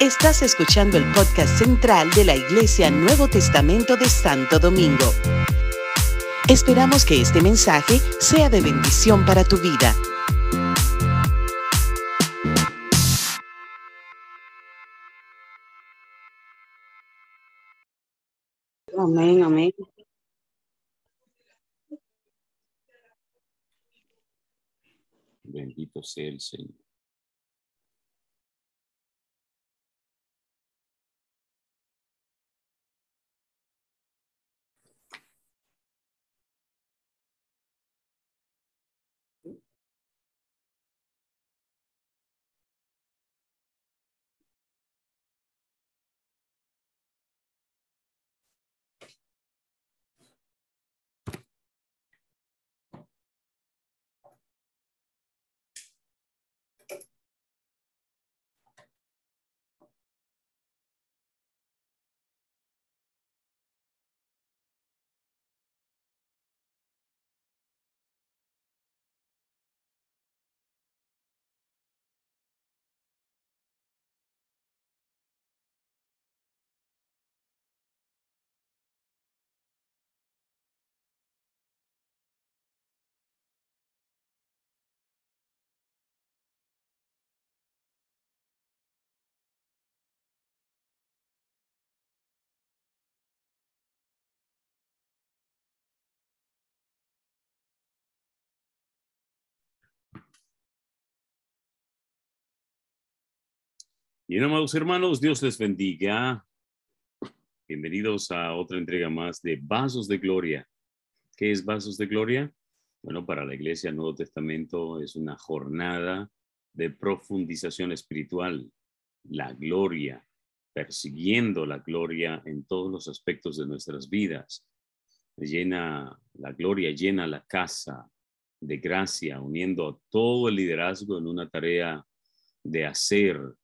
Estás escuchando el podcast central de la Iglesia Nuevo Testamento de Santo Domingo. Esperamos que este mensaje sea de bendición para tu vida. Amén, amén. Bendito sea el Señor. Bien, amados hermanos, Dios les bendiga. Bienvenidos a otra entrega más de Vasos de Gloria. ¿Qué es Vasos de Gloria? Bueno, para la Iglesia Nuevo Testamento es una jornada de profundización espiritual, la gloria, persiguiendo la gloria en todos los aspectos de nuestras vidas. Llena la gloria, llena la casa de gracia, uniendo a todo el liderazgo en una tarea de hacer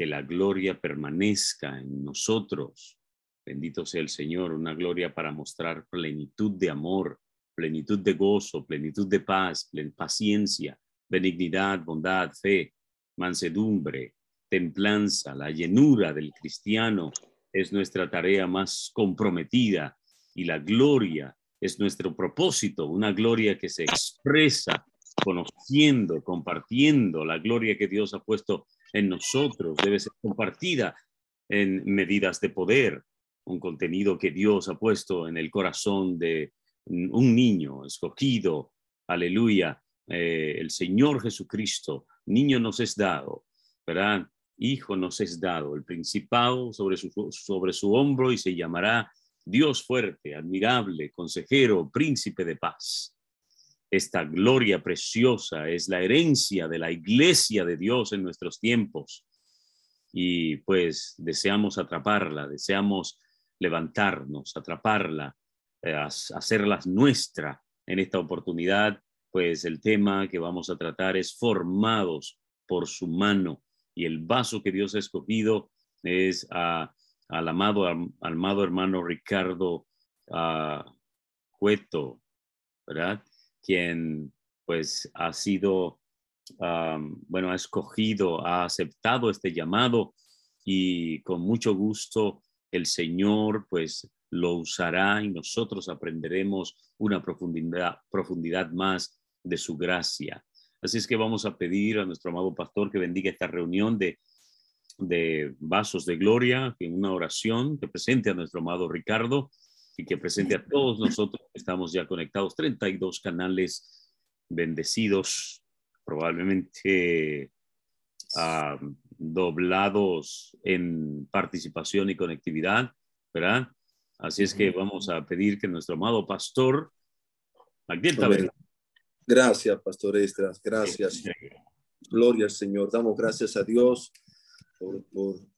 que la gloria permanezca en nosotros. Bendito sea el Señor, una gloria para mostrar plenitud de amor, plenitud de gozo, plenitud de paz, paciencia, benignidad, bondad, fe, mansedumbre, templanza, la llenura del cristiano es nuestra tarea más comprometida y la gloria es nuestro propósito, una gloria que se expresa conociendo, compartiendo la gloria que Dios ha puesto en nosotros, debe ser compartida en medidas de poder, un contenido que Dios ha puesto en el corazón de un niño escogido, aleluya, eh, el Señor Jesucristo, niño nos es dado, ¿verdad? Hijo nos es dado, el principado sobre su, sobre su hombro y se llamará Dios fuerte, admirable, consejero, príncipe de paz. Esta gloria preciosa es la herencia de la iglesia de Dios en nuestros tiempos. Y pues deseamos atraparla, deseamos levantarnos, atraparla, eh, hacerla nuestra en esta oportunidad. Pues el tema que vamos a tratar es formados por su mano. Y el vaso que Dios ha escogido es al amado, amado hermano Ricardo uh, Cueto, ¿verdad? Quien pues ha sido, bueno, ha escogido, ha aceptado este llamado y con mucho gusto el Señor pues lo usará y nosotros aprenderemos una profundidad, más de su gracia. Así es que vamos a pedir a nuestro amado pastor que bendiga esta reunión de, de vasos de gloria en una oración que presente a nuestro amado Ricardo y que presente a todos nosotros. Estamos ya conectados, 32 canales bendecidos, probablemente ah, doblados en participación y conectividad, ¿verdad? Así es que vamos a pedir que nuestro amado pastor, Gracias, pastor Estras, gracias. Gloria al Señor. Damos gracias a Dios por,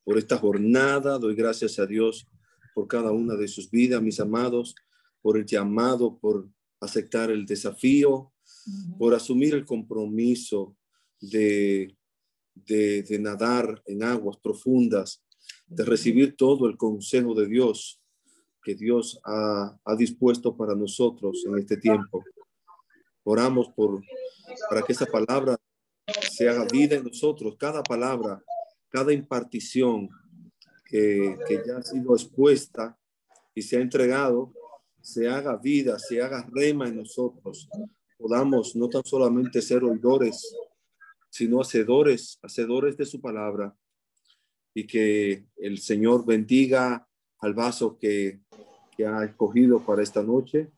por esta jornada. Doy gracias a Dios por cada una de sus vidas, mis amados, por el llamado, por aceptar el desafío, por asumir el compromiso de, de, nadar en aguas profundas, de recibir todo el consejo de Dios que Dios ha, ha dispuesto para nosotros en este tiempo. Oramos por, para que esa palabra se haga vida en nosotros, cada palabra cada impartición que, ya ha sido expuesta y se ha entregado, se haga vida, se haga rema en nosotros, podamos no tan solamente ser oidores, sino hacedores, hacedores de su palabra, y que el Señor bendiga al vaso que, que ha escogido para esta noche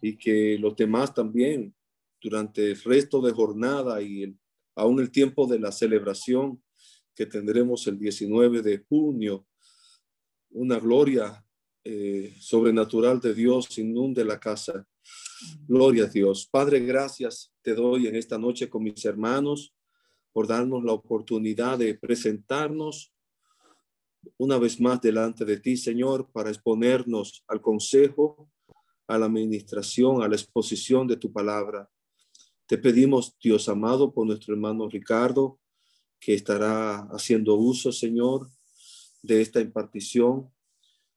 y que los demás también durante el resto de jornada y el, aún el tiempo de la celebración que tendremos el 19 de junio, una gloria eh, sobrenatural de Dios inunde la casa. Gloria a Dios. Padre, gracias te doy en esta noche con mis hermanos por darnos la oportunidad de presentarnos una vez más delante de ti, Señor, para exponernos al consejo, a la administración, a la exposición de tu palabra. Te pedimos, Dios amado, por nuestro hermano Ricardo, que estará haciendo uso, Señor, de esta impartición.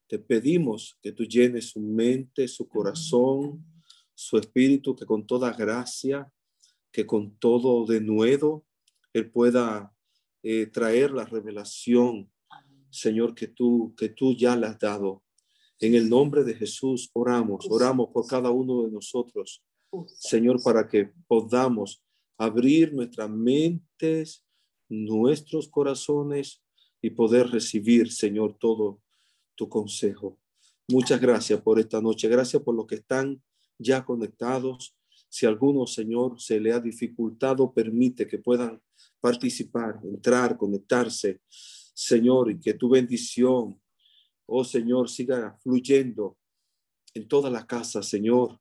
Te pedimos que tú llenes su mente, su corazón, su espíritu, que con toda gracia, que con todo denuedo, Él pueda eh, traer la revelación, Señor, que tú, que tú ya le has dado. En el nombre de Jesús oramos, oramos por cada uno de nosotros, Señor, para que podamos abrir nuestras mentes, nuestros corazones y poder recibir, Señor, todo tu consejo. Muchas gracias por esta noche. Gracias por los que están ya conectados. Si alguno, Señor, se le ha dificultado, permite que puedan participar, entrar, conectarse, Señor, y que tu bendición, oh Señor, siga fluyendo en toda la casa, Señor.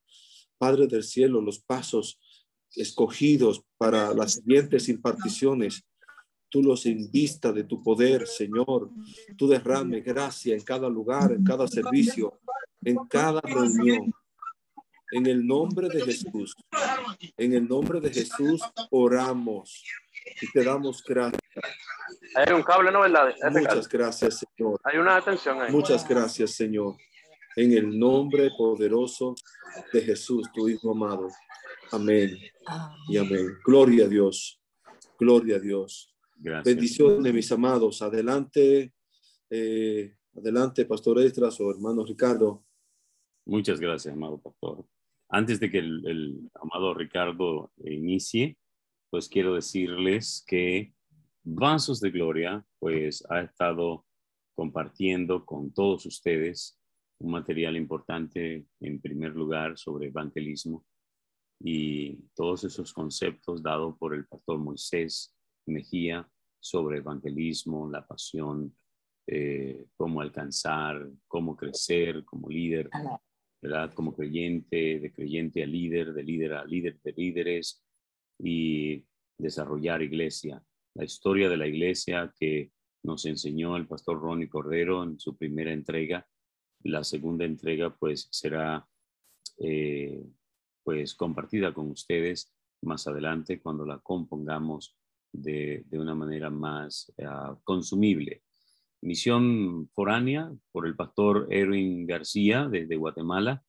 Padre del cielo, los pasos escogidos para las siguientes imparticiones tú los invista de tu poder, Señor. Tú derrame gracia en cada lugar, en cada servicio, en cada reunión. En el nombre de Jesús, en el nombre de Jesús oramos y te damos gracias. Hay un cable, ¿no? ¿verdad? Muchas gracias, Señor. Hay una atención ahí. Muchas gracias, Señor. En el nombre poderoso de Jesús, tu Hijo amado. Amén y amén. Gloria a Dios. Gloria a Dios. Bendiciones, mis amados. Adelante, eh, adelante, Pastor Estras o hermano Ricardo. Muchas gracias, amado pastor. Antes de que el, amado Ricardo inicie, pues quiero decirles que Vasos de Gloria, pues ha estado compartiendo con todos ustedes un material importante, en primer lugar, sobre evangelismo y todos esos conceptos dados por el pastor Moisés Mejía sobre evangelismo, la pasión, eh, cómo alcanzar, cómo crecer como líder, ¿verdad? Como creyente, de creyente a líder, de líder a líder de líderes y desarrollar iglesia. La historia de la iglesia que nos enseñó el pastor Ronnie Cordero en su primera entrega. La segunda entrega pues será eh, pues compartida con ustedes más adelante cuando la compongamos de, una manera más ah, consumible. Misión foránea por el pastor Erwin García desde Guatemala,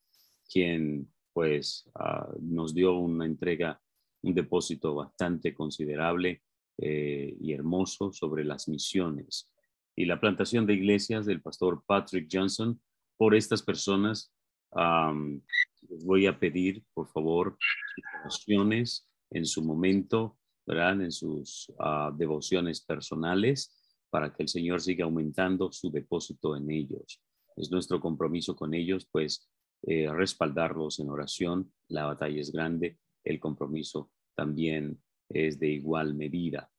quien pues ah, nos dio una entrega, un depósito bastante considerable eh, y hermoso sobre las misiones y la plantación de iglesias del pastor Patrick Johnson. Por estas personas, les voy a pedir, por favor, oraciones en su momento en sus ah, devociones personales para que el Señor siga aumentando su depósito en ellos. Es nuestro compromiso con ellos, pues, eh, respaldarlos en oración. La batalla es grande, el compromiso también es de igual medida.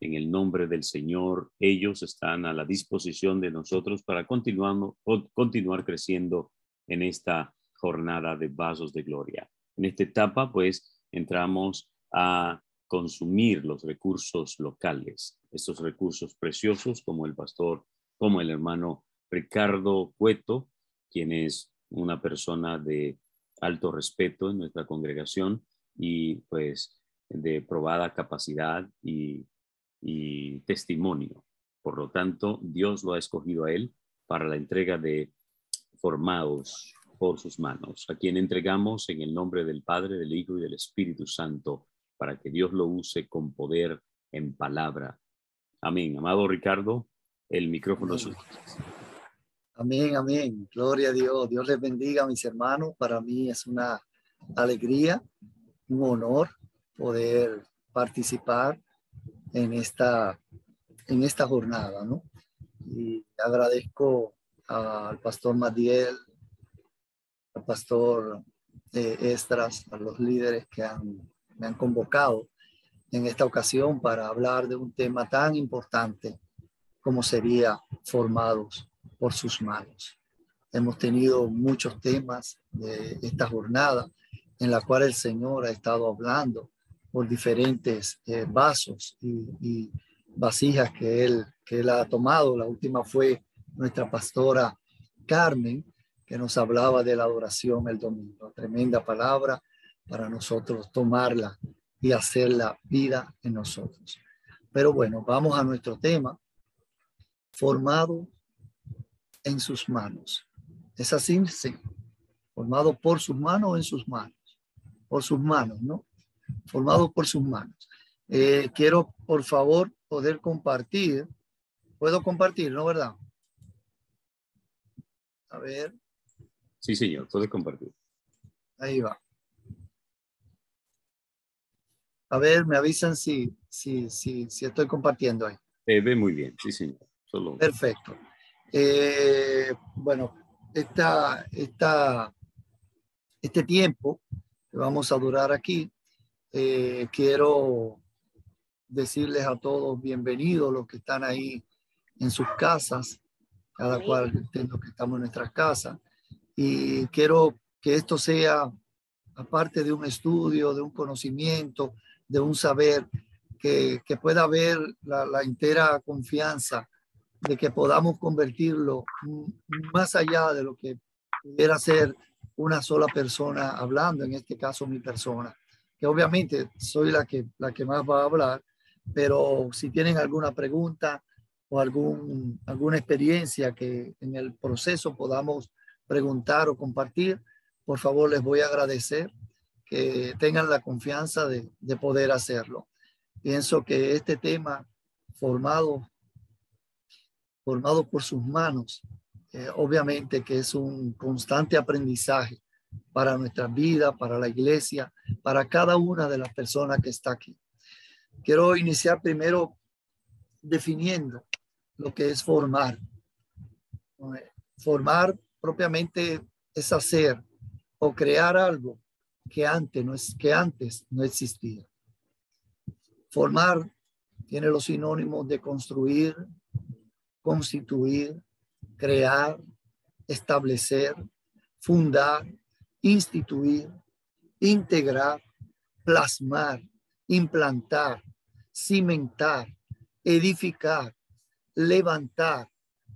En el nombre del Señor, ellos están a la disposición de nosotros para continuar, continuar creciendo en esta jornada de vasos de gloria. En esta etapa, pues, entramos a consumir los recursos locales, estos recursos preciosos como el pastor, como el hermano Ricardo Cueto, quien es una persona de alto respeto en nuestra congregación y pues de probada capacidad y, y testimonio. Por lo tanto, Dios lo ha escogido a él para la entrega de formados por sus manos, a quien entregamos en el nombre del Padre, del Hijo y del Espíritu Santo para que Dios lo use con poder en palabra Amén. Amado Ricardo, el micrófono es suyo. Amén, amén. Gloria a Dios. Dios les bendiga, mis hermanos. Para mí es una alegría, un honor poder participar en esta, en esta jornada, ¿no? Y agradezco al pastor Madiel, al pastor eh, Estras, a los líderes que han, me han convocado en esta ocasión para hablar de un tema tan importante como sería formados por sus manos. Hemos tenido muchos temas de esta jornada en la cual el Señor ha estado hablando por diferentes eh, vasos y, vasijas que él, que él ha tomado. La última fue nuestra pastora Carmen, que nos hablaba de la adoración el domingo. Tremenda palabra para nosotros tomarla y hacer la vida en nosotros. Pero bueno, vamos a nuestro tema, formado en sus manos. Es así, sí. Formado por sus manos o en sus manos. Por sus manos, ¿no? Formado por sus manos. Eh, quiero, por favor, poder compartir. Puedo compartir, ¿no? ¿Verdad? A ver. Sí, señor, puede compartir. Ahí va. A ver, me avisan si, si, si, si estoy compartiendo ahí. Eh, ve muy bien, sí, señor. Solo... Perfecto. Eh, bueno, esta, esta, este tiempo que vamos a durar aquí, eh, quiero decirles a todos bienvenidos los que están ahí en sus casas, cada cual entiendo que estamos en nuestras casas, y quiero que esto sea, aparte de un estudio, de un conocimiento, de un saber, que, que pueda haber la, la entera confianza de que podamos convertirlo más allá de lo que pudiera ser una sola persona hablando, en este caso mi persona, que obviamente soy la que, la que más va a hablar, pero si tienen alguna pregunta o algún, alguna experiencia que en el proceso podamos preguntar o compartir, por favor les voy a agradecer que tengan la confianza de, de poder hacerlo. Pienso que este tema formado formado por sus manos, eh, obviamente que es un constante aprendizaje para nuestra vida, para la iglesia, para cada una de las personas que está aquí. Quiero iniciar primero definiendo lo que es formar. Formar propiamente es hacer o crear algo que antes no, es, que antes no existía. Formar tiene los sinónimos de construir, constituir, crear, establecer, fundar, instituir, integrar, plasmar, implantar, cimentar, edificar, levantar,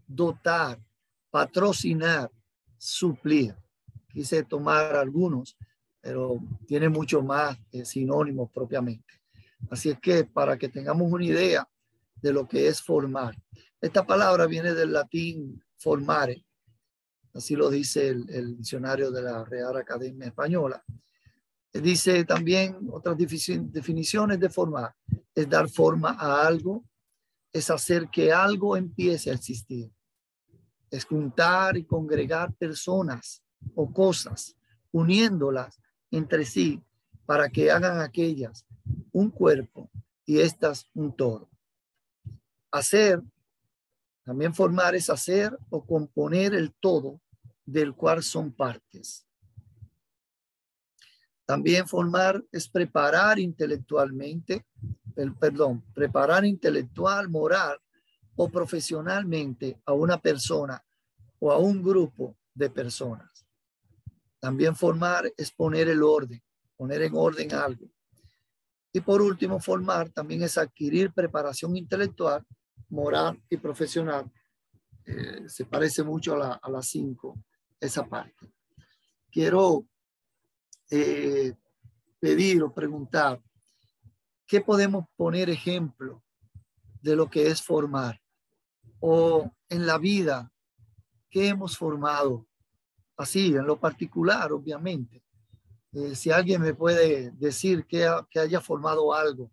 dotar, patrocinar, suplir. Quise tomar algunos, pero tiene mucho más sinónimos propiamente. Así es que para que tengamos una idea de lo que es formar, esta palabra viene del latín formare, así lo dice el, diccionario de la Real Academia Española. Dice también otras definiciones de formar, es dar forma a algo, es hacer que algo empiece a existir, es juntar y congregar personas o cosas, uniéndolas entre sí para que hagan aquellas un cuerpo y estas un todo. Hacer también formar es hacer o componer el todo del cual son partes. También formar es preparar intelectualmente, el, perdón, preparar intelectual, moral o profesionalmente a una persona o a un grupo de personas. También formar es poner el orden, poner en orden algo. Y por último, formar también es adquirir preparación intelectual moral y profesional eh, se parece mucho a, la, a las cinco, esa parte. Quiero eh, pedir o preguntar, ¿qué podemos poner ejemplo de lo que es formar? O en la vida, ¿qué hemos formado? Así, en lo particular, obviamente. Eh, si alguien me puede decir que, que haya formado algo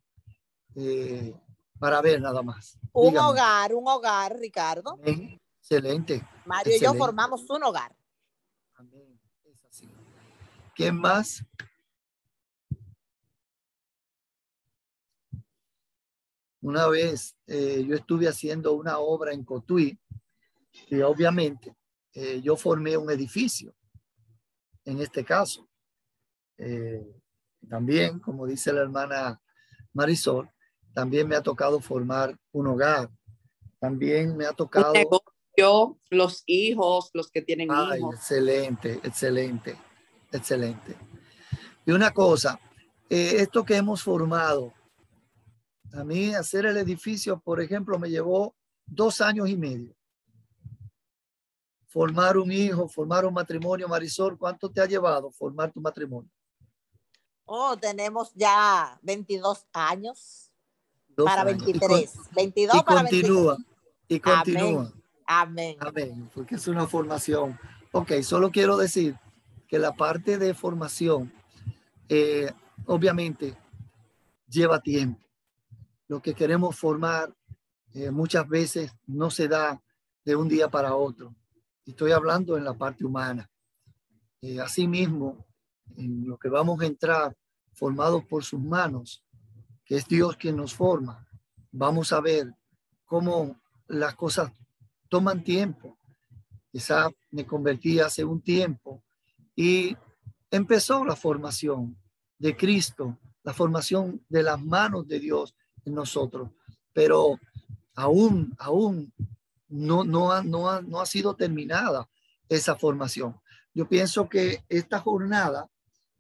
para ver nada más. Un Dígame. hogar, un hogar, Ricardo. Amén. Excelente. Mario y yo formamos un hogar. Amén. Es así. ¿Quién más? Una vez eh, yo estuve haciendo una obra en Cotuí y obviamente eh, yo formé un edificio en este caso. Eh, también, como dice la hermana Marisol, también me ha tocado formar un hogar. También me ha tocado... negocio, los hijos, los que tienen Ay, hijos. excelente, excelente, excelente. Y una cosa, eh, esto que hemos formado, a mí hacer el edificio, por ejemplo, me llevó dos años y medio. Formar un hijo, formar un matrimonio, Marisol, ¿cuánto te ha llevado formar tu matrimonio? Oh, tenemos ya 22 años Dos para años. Y con- 23. 22 Y para continúa, 23. y continúa. Amén. Amén, porque es una formación. Ok, solo quiero decir que la parte de formación, eh, obviamente, lleva tiempo. Lo que queremos formar eh, muchas veces no se da de un día para otro. Estoy hablando en la parte humana. Eh, asimismo, en lo que vamos a entrar formados por sus manos, que es Dios quien nos forma, vamos a ver cómo las cosas toman tiempo. Quizá me convertí hace un tiempo y empezó la formación de Cristo, la formación de las manos de Dios en nosotros, pero aún, aún no, no, ha, no, ha, no ha sido terminada esa formación. Yo pienso que esta jornada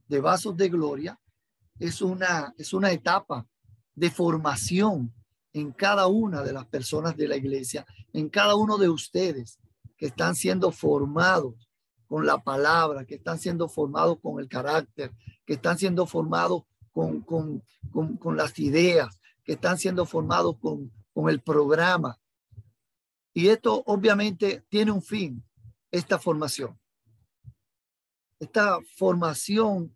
de vasos de gloria es una, es una etapa de formación en cada una de las personas de la iglesia, en cada uno de ustedes que están siendo formados con la palabra, que están siendo formados con el carácter, que están siendo formados con, con, con, con las ideas, que están siendo formados con, con el programa. Y esto obviamente tiene un fin, esta formación. Esta formación,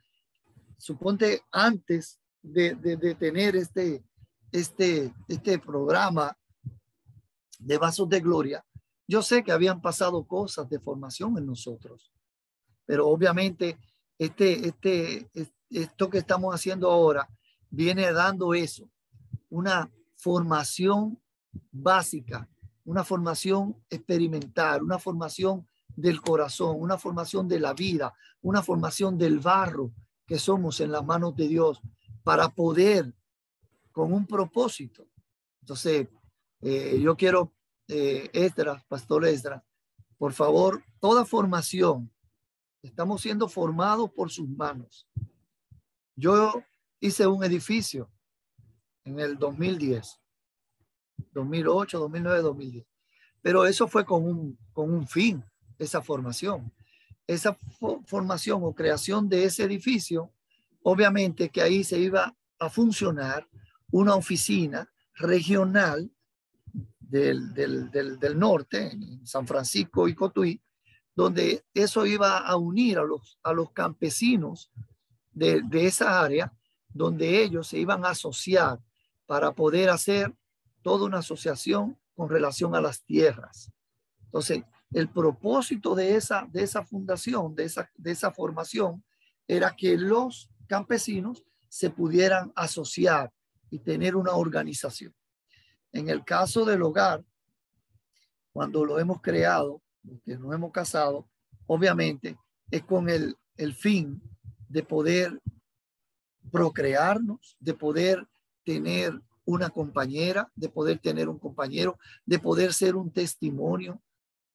suponte antes de, de, tener este, este, este programa de Vasos de Gloria, yo sé que habían pasado cosas de formación en nosotros, pero obviamente este, este, esto que estamos haciendo ahora viene dando eso, una formación básica, una formación experimental, una formación del corazón, una formación de la vida, una formación del barro que somos en las manos de Dios para poder con un propósito. Entonces, eh, yo quiero, eh, Esdras, Pastor Esdras, por favor, toda formación, estamos siendo formados por sus manos. Yo hice un edificio en el 2010, 2008, 2009, 2010, pero eso fue con un, con un fin, esa formación. Esa fo formación o creación de ese edificio, obviamente que ahí se iba a funcionar una oficina regional del, del, del, del, norte, en San Francisco y Cotuí, donde eso iba a unir a los, a los campesinos de, de esa área, donde ellos se iban a asociar para poder hacer toda una asociación con relación a las tierras. Entonces, el propósito de esa, de esa fundación, de esa, de esa formación, era que los campesinos se pudieran asociar y tener una organización. En el caso del hogar, cuando lo hemos creado, que nos hemos casado, obviamente es con el, el fin de poder procrearnos, de poder tener una compañera, de poder tener un compañero, de poder ser un testimonio.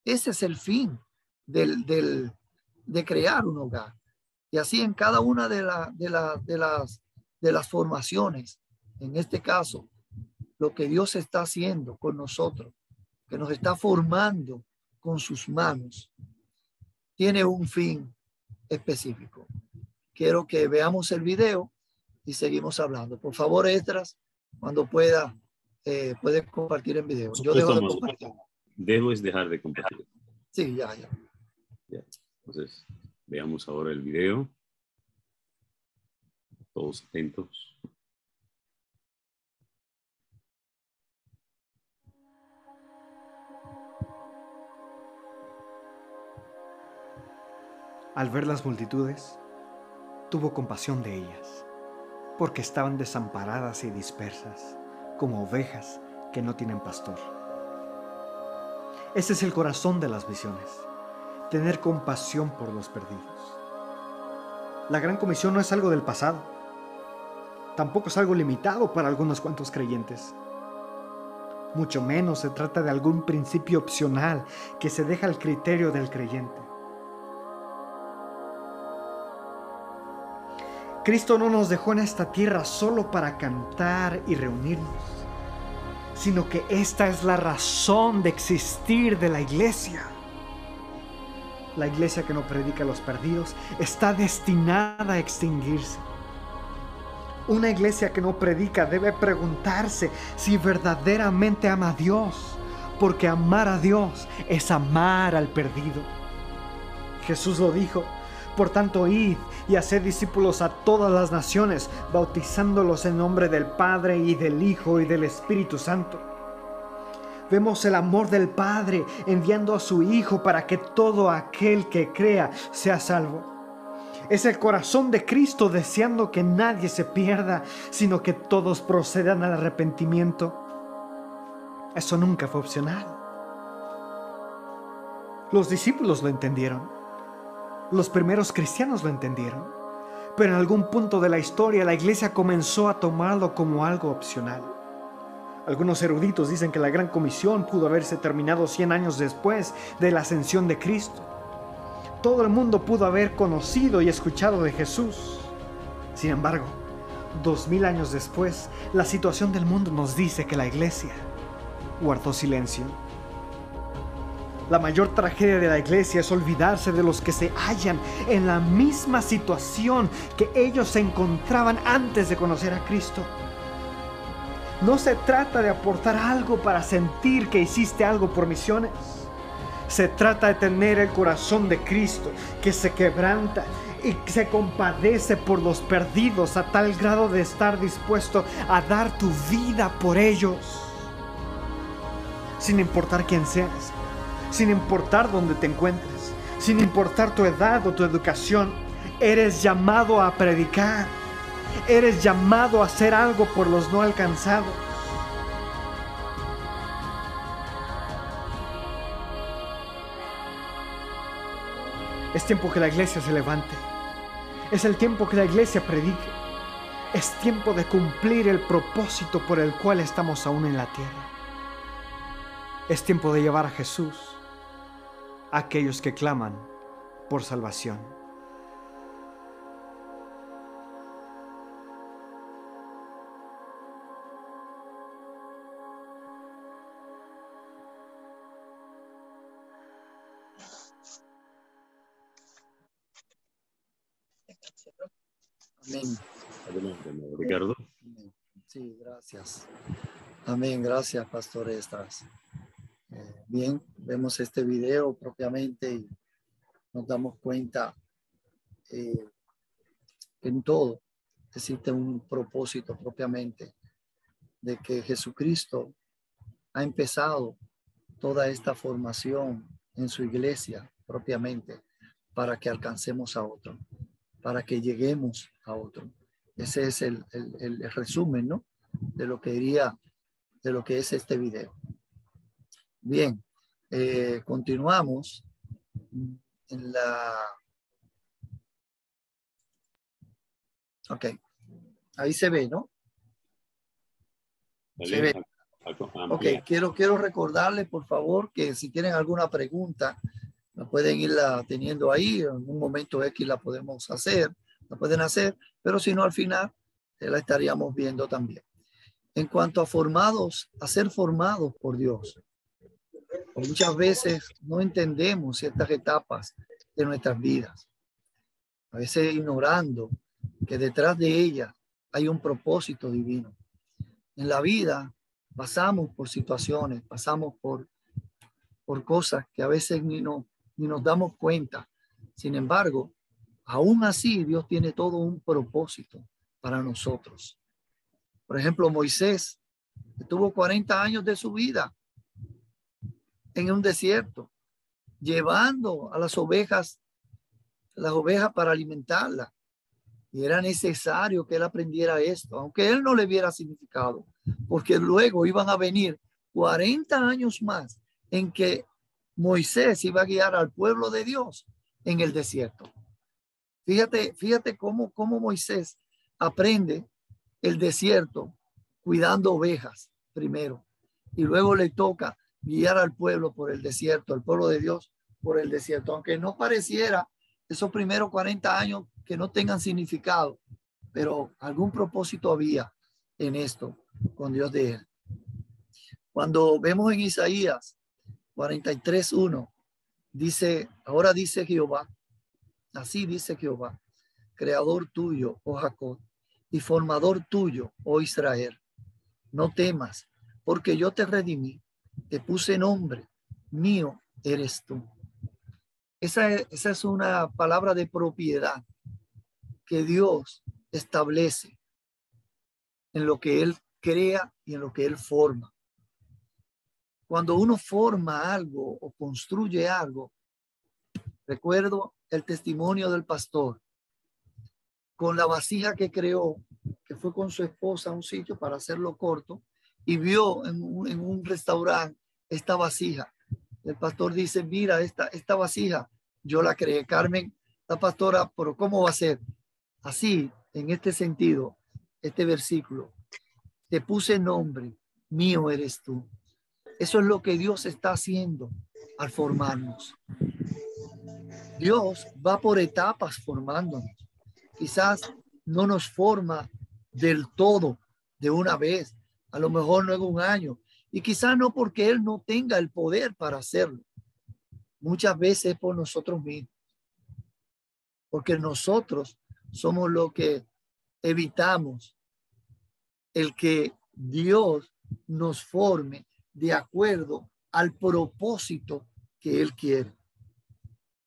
Ese es el fin del, del, de crear un hogar. Y así en cada una de, la, de, la, de, las, de las formaciones, en este caso, lo que Dios está haciendo con nosotros, que nos está formando con sus manos, tiene un fin específico. Quiero que veamos el video y seguimos hablando. Por favor, Estras, cuando pueda, eh, puedes compartir en video. Yo dejo de compartir. Debo dejar de compartir. Sí, ya. ya. Entonces, veamos ahora el video. Todos atentos. Al ver las multitudes, tuvo compasión de ellas porque estaban desamparadas y dispersas, como ovejas que no tienen pastor. Ese es el corazón de las visiones, tener compasión por los perdidos. La gran comisión no es algo del pasado, tampoco es algo limitado para algunos cuantos creyentes. Mucho menos se trata de algún principio opcional que se deja al criterio del creyente. Cristo no nos dejó en esta tierra solo para cantar y reunirnos, sino que esta es la razón de existir de la iglesia. La iglesia que no predica a los perdidos está destinada a extinguirse. Una iglesia que no predica debe preguntarse si verdaderamente ama a Dios, porque amar a Dios es amar al perdido. Jesús lo dijo, por tanto, id y haced discípulos a todas las naciones, bautizándolos en nombre del Padre y del Hijo y del Espíritu Santo. Vemos el amor del Padre enviando a su Hijo para que todo aquel que crea sea salvo. Es el corazón de Cristo deseando que nadie se pierda, sino que todos procedan al arrepentimiento. Eso nunca fue opcional. Los discípulos lo entendieron. Los primeros cristianos lo entendieron. Pero en algún punto de la historia la iglesia comenzó a tomarlo como algo opcional. Algunos eruditos dicen que la gran comisión pudo haberse terminado 100 años después de la ascensión de Cristo. Todo el mundo pudo haber conocido y escuchado de Jesús. Sin embargo, dos mil años después, la situación del mundo nos dice que la iglesia guardó silencio. La mayor tragedia de la iglesia es olvidarse de los que se hallan en la misma situación que ellos se encontraban antes de conocer a Cristo. No se trata de aportar algo para sentir que hiciste algo por misiones. Se trata de tener el corazón de Cristo que se quebranta y se compadece por los perdidos a tal grado de estar dispuesto a dar tu vida por ellos. Sin importar quién seas, sin importar dónde te encuentres, sin importar tu edad o tu educación, eres llamado a predicar. Eres llamado a hacer algo por los no alcanzados. Es tiempo que la iglesia se levante. Es el tiempo que la iglesia predique. Es tiempo de cumplir el propósito por el cual estamos aún en la tierra. Es tiempo de llevar a Jesús a aquellos que claman por salvación. Amén. Adelante, hermano Ricardo. Sí, gracias. Amén, gracias, Pastor Estras. Eh, bien, vemos este video propiamente y nos damos cuenta eh, en todo existe un propósito propiamente de que Jesucristo ha empezado toda esta formación en su iglesia propiamente para que alcancemos a otro, para que lleguemos a otro. Ese es el, el- el resumen, ¿no? De lo que diría, de lo que es este video. Bien, eh, continuamos en la... Ok, ahí se ve, ¿no? Se ve. Ok, quiero, quiero recordarles, por favor, que si tienen alguna pregunta, la pueden irla teniendo ahí. En un momento X la podemos hacer, la pueden hacer, pero si no, al final eh, la estaríamos viendo también. En cuanto a formados, a ser formados por Dios. Muchas veces no entendemos ciertas etapas de nuestras vidas. A veces ignorando que detrás de ellas hay un propósito divino. En la vida pasamos por situaciones, pasamos por, por cosas que a veces ni, no, ni nos damos cuenta. Sin embargo, aún así Dios tiene todo un propósito para nosotros. Por ejemplo, Moisés estuvo 40 años de su vida en un desierto, llevando a las ovejas las ovejas para alimentarlas. Y era necesario que él aprendiera esto, aunque él no le viera significado, porque luego iban a venir 40 años más en que Moisés iba a guiar al pueblo de Dios en el desierto. Fíjate, fíjate cómo, cómo Moisés aprende el desierto cuidando ovejas primero y luego le toca guiar al pueblo por el desierto, al pueblo de Dios por el desierto, aunque no pareciera esos primeros 40 años que no tengan significado, pero algún propósito había en esto con Dios de él. Cuando vemos en Isaías 43.1, dice, ahora dice Jehová, así dice Jehová, creador tuyo, oh Jacob, y formador tuyo, oh Israel. No temas, porque yo te redimí, te puse nombre, mío eres tú. Esa es, una palabra de propiedad que Dios establece en lo que Él crea y en lo que Él forma. Cuando uno forma algo o construye algo, recuerdo el testimonio del pastor con la vasija que creó, que fue con su esposa a un sitio para hacerlo corto, y vio en un, restaurante esta vasija. El pastor dice, mira, esta, esta vasija, yo la creé, Carmen, la pastora, pero ¿cómo va a ser? Así, en este sentido, este versículo, te puse nombre, mío eres tú. Eso es lo que Dios está haciendo al formarnos. Dios va por etapas formándonos. Quizás no nos forma del todo de una vez, a lo mejor no un año, y quizás no porque Él no tenga el poder para hacerlo. Muchas veces por nosotros mismos, porque nosotros somos lo que evitamos el que Dios nos forme de acuerdo al propósito que Él quiere.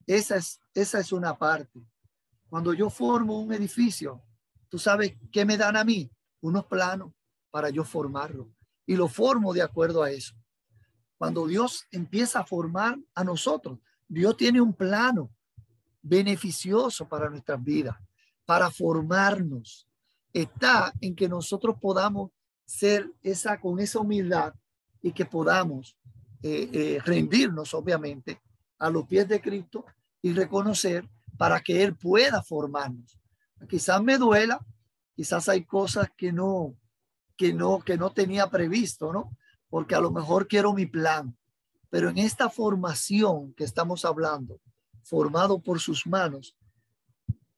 Esa es, esa es una parte. Cuando yo formo un edificio, tú sabes qué me dan a mí, unos planos para yo formarlo y lo formo de acuerdo a eso. Cuando Dios empieza a formar a nosotros, Dios tiene un plano beneficioso para nuestras vidas, para formarnos. Está en que nosotros podamos ser esa con esa humildad y que podamos eh, eh, rendirnos, obviamente, a los pies de Cristo y reconocer para que Él pueda formarnos. Quizás me duela, quizás hay cosas que no, que no, que no tenía previsto, ¿no? Porque a lo mejor quiero mi plan, pero en esta formación que estamos hablando, formado por sus manos,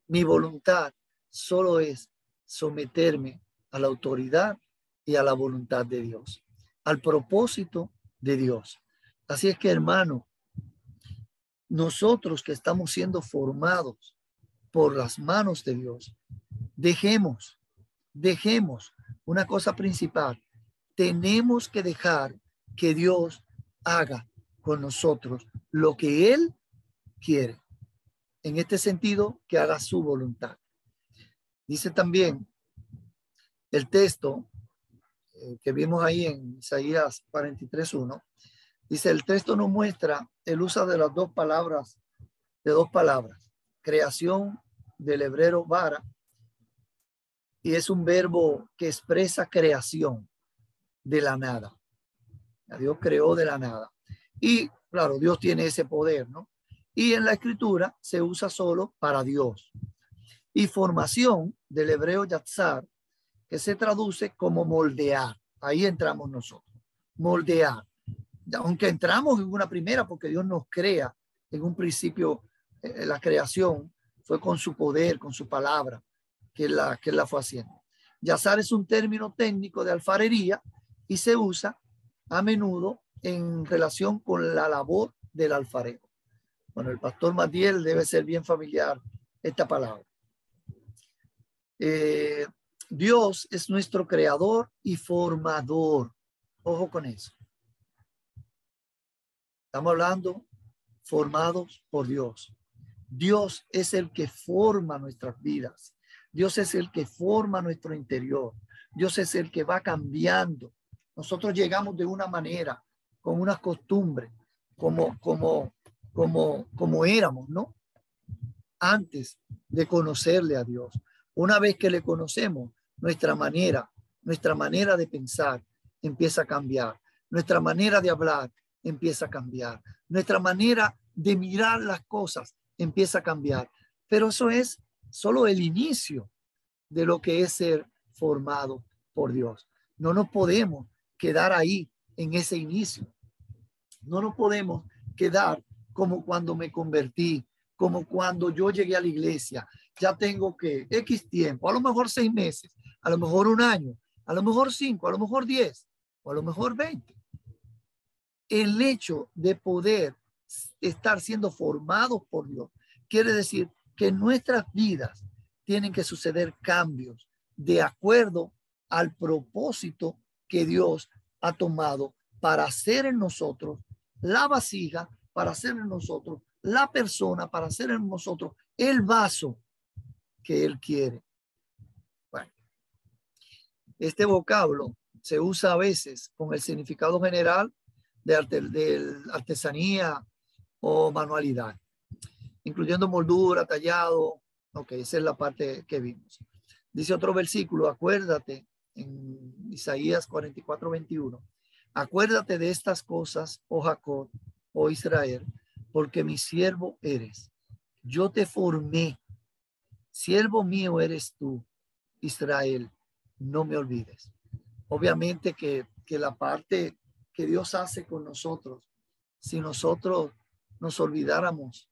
mi voluntad solo es someterme a la autoridad y a la voluntad de Dios, al propósito de Dios. Así es que, hermano, nosotros que estamos siendo formados por las manos de Dios, dejemos, dejemos una cosa principal. Tenemos que dejar que Dios haga con nosotros lo que Él quiere. En este sentido, que haga su voluntad. Dice también el texto eh, que vimos ahí en Isaías 43.1, dice, el texto nos muestra el uso de las dos palabras, de dos palabras, creación del hebrero vara, y es un verbo que expresa creación de la nada. Dios creó de la nada. Y claro, Dios tiene ese poder, ¿no? Y en la escritura se usa solo para Dios. Y formación del hebreo yatzar, que se traduce como moldear. Ahí entramos nosotros. Moldear. Aunque entramos en una primera, porque Dios nos crea en un principio, eh, la creación fue con su poder, con su palabra, que la, que la fue haciendo. Yazar es un término técnico de alfarería y se usa a menudo en relación con la labor del alfarero. Bueno, el pastor Matiel debe ser bien familiar esta palabra. Eh, Dios es nuestro creador y formador. Ojo con eso. Estamos hablando formados por Dios. Dios es el que forma nuestras vidas. Dios es el que forma nuestro interior. Dios es el que va cambiando. Nosotros llegamos de una manera, con unas costumbres, como, como, como, como éramos, ¿no? antes de conocerle a Dios. Una vez que le conocemos, nuestra manera, nuestra manera de pensar empieza a cambiar. Nuestra manera de hablar empieza a cambiar. Nuestra manera de mirar las cosas empieza a cambiar. Pero eso es solo el inicio de lo que es ser formado por Dios. No nos podemos quedar ahí en ese inicio. No nos podemos quedar como cuando me convertí, como cuando yo llegué a la iglesia. Ya tengo que X tiempo, a lo mejor seis meses, a lo mejor un año, a lo mejor cinco, a lo mejor diez, o a lo mejor veinte. El hecho de poder estar siendo formados por Dios quiere decir que en nuestras vidas tienen que suceder cambios de acuerdo al propósito que Dios ha tomado para hacer en nosotros la vasija, para hacer en nosotros la persona, para hacer en nosotros el vaso que Él quiere. Bueno, este vocablo se usa a veces con el significado general de, de artesanía o manualidad, incluyendo moldura, tallado. Ok, esa es la parte que vimos. Dice otro versículo, acuérdate en Isaías 44, 21. Acuérdate de estas cosas, oh Jacob, oh Israel, porque mi siervo eres. Yo te formé. Siervo mío eres tú, Israel. No me olvides. Obviamente que, que la parte que Dios hace con nosotros, si nosotros nos olvidáramos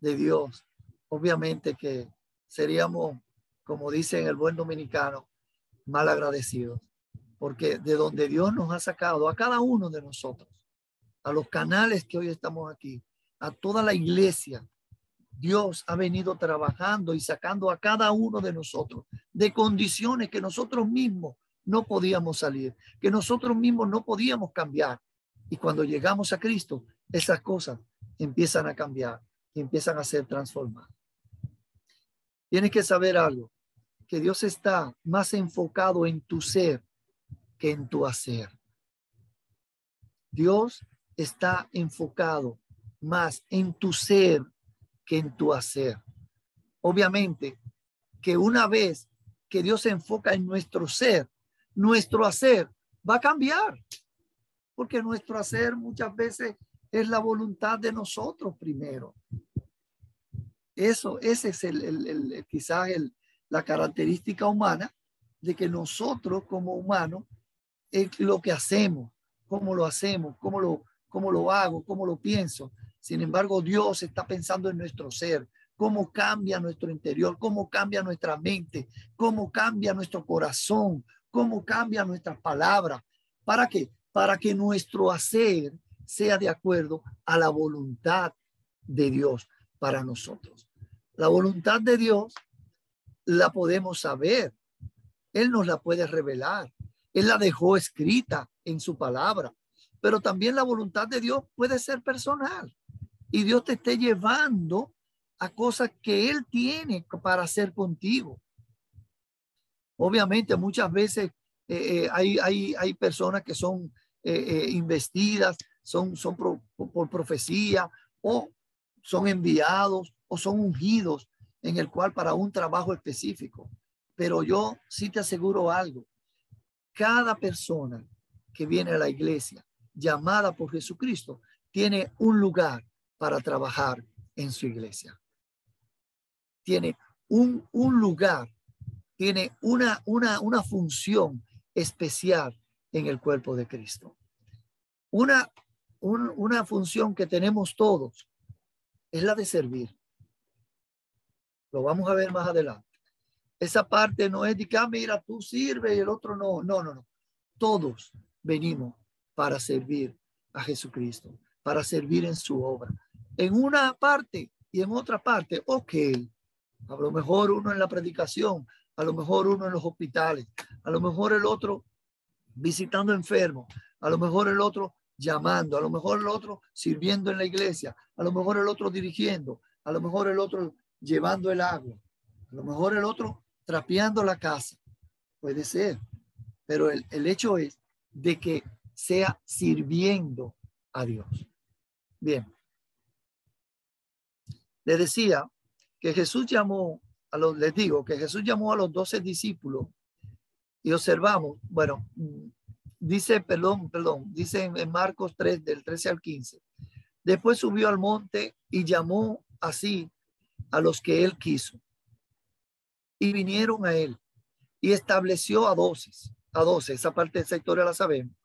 de Dios, obviamente que seríamos, como dicen el buen dominicano, mal agradecidos, porque de donde Dios nos ha sacado a cada uno de nosotros, a los canales que hoy estamos aquí, a toda la iglesia, Dios ha venido trabajando y sacando a cada uno de nosotros de condiciones que nosotros mismos no podíamos salir, que nosotros mismos no podíamos cambiar. Y cuando llegamos a Cristo, esas cosas empiezan a cambiar empiezan a ser transformadas. Tienes que saber algo que Dios está más enfocado en tu ser que en tu hacer. Dios está enfocado más en tu ser que en tu hacer. Obviamente que una vez que Dios se enfoca en nuestro ser, nuestro hacer va a cambiar, porque nuestro hacer muchas veces es la voluntad de nosotros primero. Eso, ese es el, el, quizás el, la característica humana de que nosotros como humanos es lo que hacemos, cómo lo hacemos, cómo lo, cómo lo hago, cómo lo pienso. Sin embargo, Dios está pensando en nuestro ser, cómo cambia nuestro interior, cómo cambia nuestra mente, cómo cambia nuestro corazón, cómo cambia nuestras palabras. ¿Para qué? Para que nuestro hacer sea de acuerdo a la voluntad de Dios para nosotros. La voluntad de Dios la podemos saber. Él nos la puede revelar. Él la dejó escrita en su palabra. Pero también la voluntad de Dios puede ser personal. Y Dios te esté llevando a cosas que Él tiene para hacer contigo. Obviamente muchas veces eh, eh, hay, hay, hay, personas que son eh, investidas, son, son por profecía o son enviados o son ungidos en el cual para un trabajo específico. Pero yo sí te aseguro algo. Cada persona que viene a la iglesia llamada por Jesucristo tiene un lugar para trabajar en su iglesia. Tiene un, un lugar, tiene una, una, una función especial en el cuerpo de Cristo. Una, una función que tenemos todos es la de servir. Lo vamos a ver más adelante. Esa parte no es de que, ah, mira, tú sirves y el otro no. No, no, no. Todos venimos para servir a Jesucristo, para servir en su obra. En una parte y en otra parte, ok. A lo mejor uno en la predicación, a lo mejor uno en los hospitales, a lo mejor el otro visitando enfermos, a lo mejor el otro llamando, a lo mejor el otro sirviendo en la iglesia, a lo mejor el otro dirigiendo, a lo mejor el otro llevando el agua. A lo mejor el otro trapeando la casa. Puede ser. Pero el, el hecho es de que sea sirviendo a Dios. Bien. Le decía que Jesús llamó a los, les digo, que Jesús llamó a los doce discípulos y observamos, bueno, dice, perdón, perdón, dice en, Marcos 3, del 13 al 15. Después subió al monte y llamó así a los que él quiso. Y vinieron a él y estableció a doce, a doce, esa parte de esa historia la sabemos,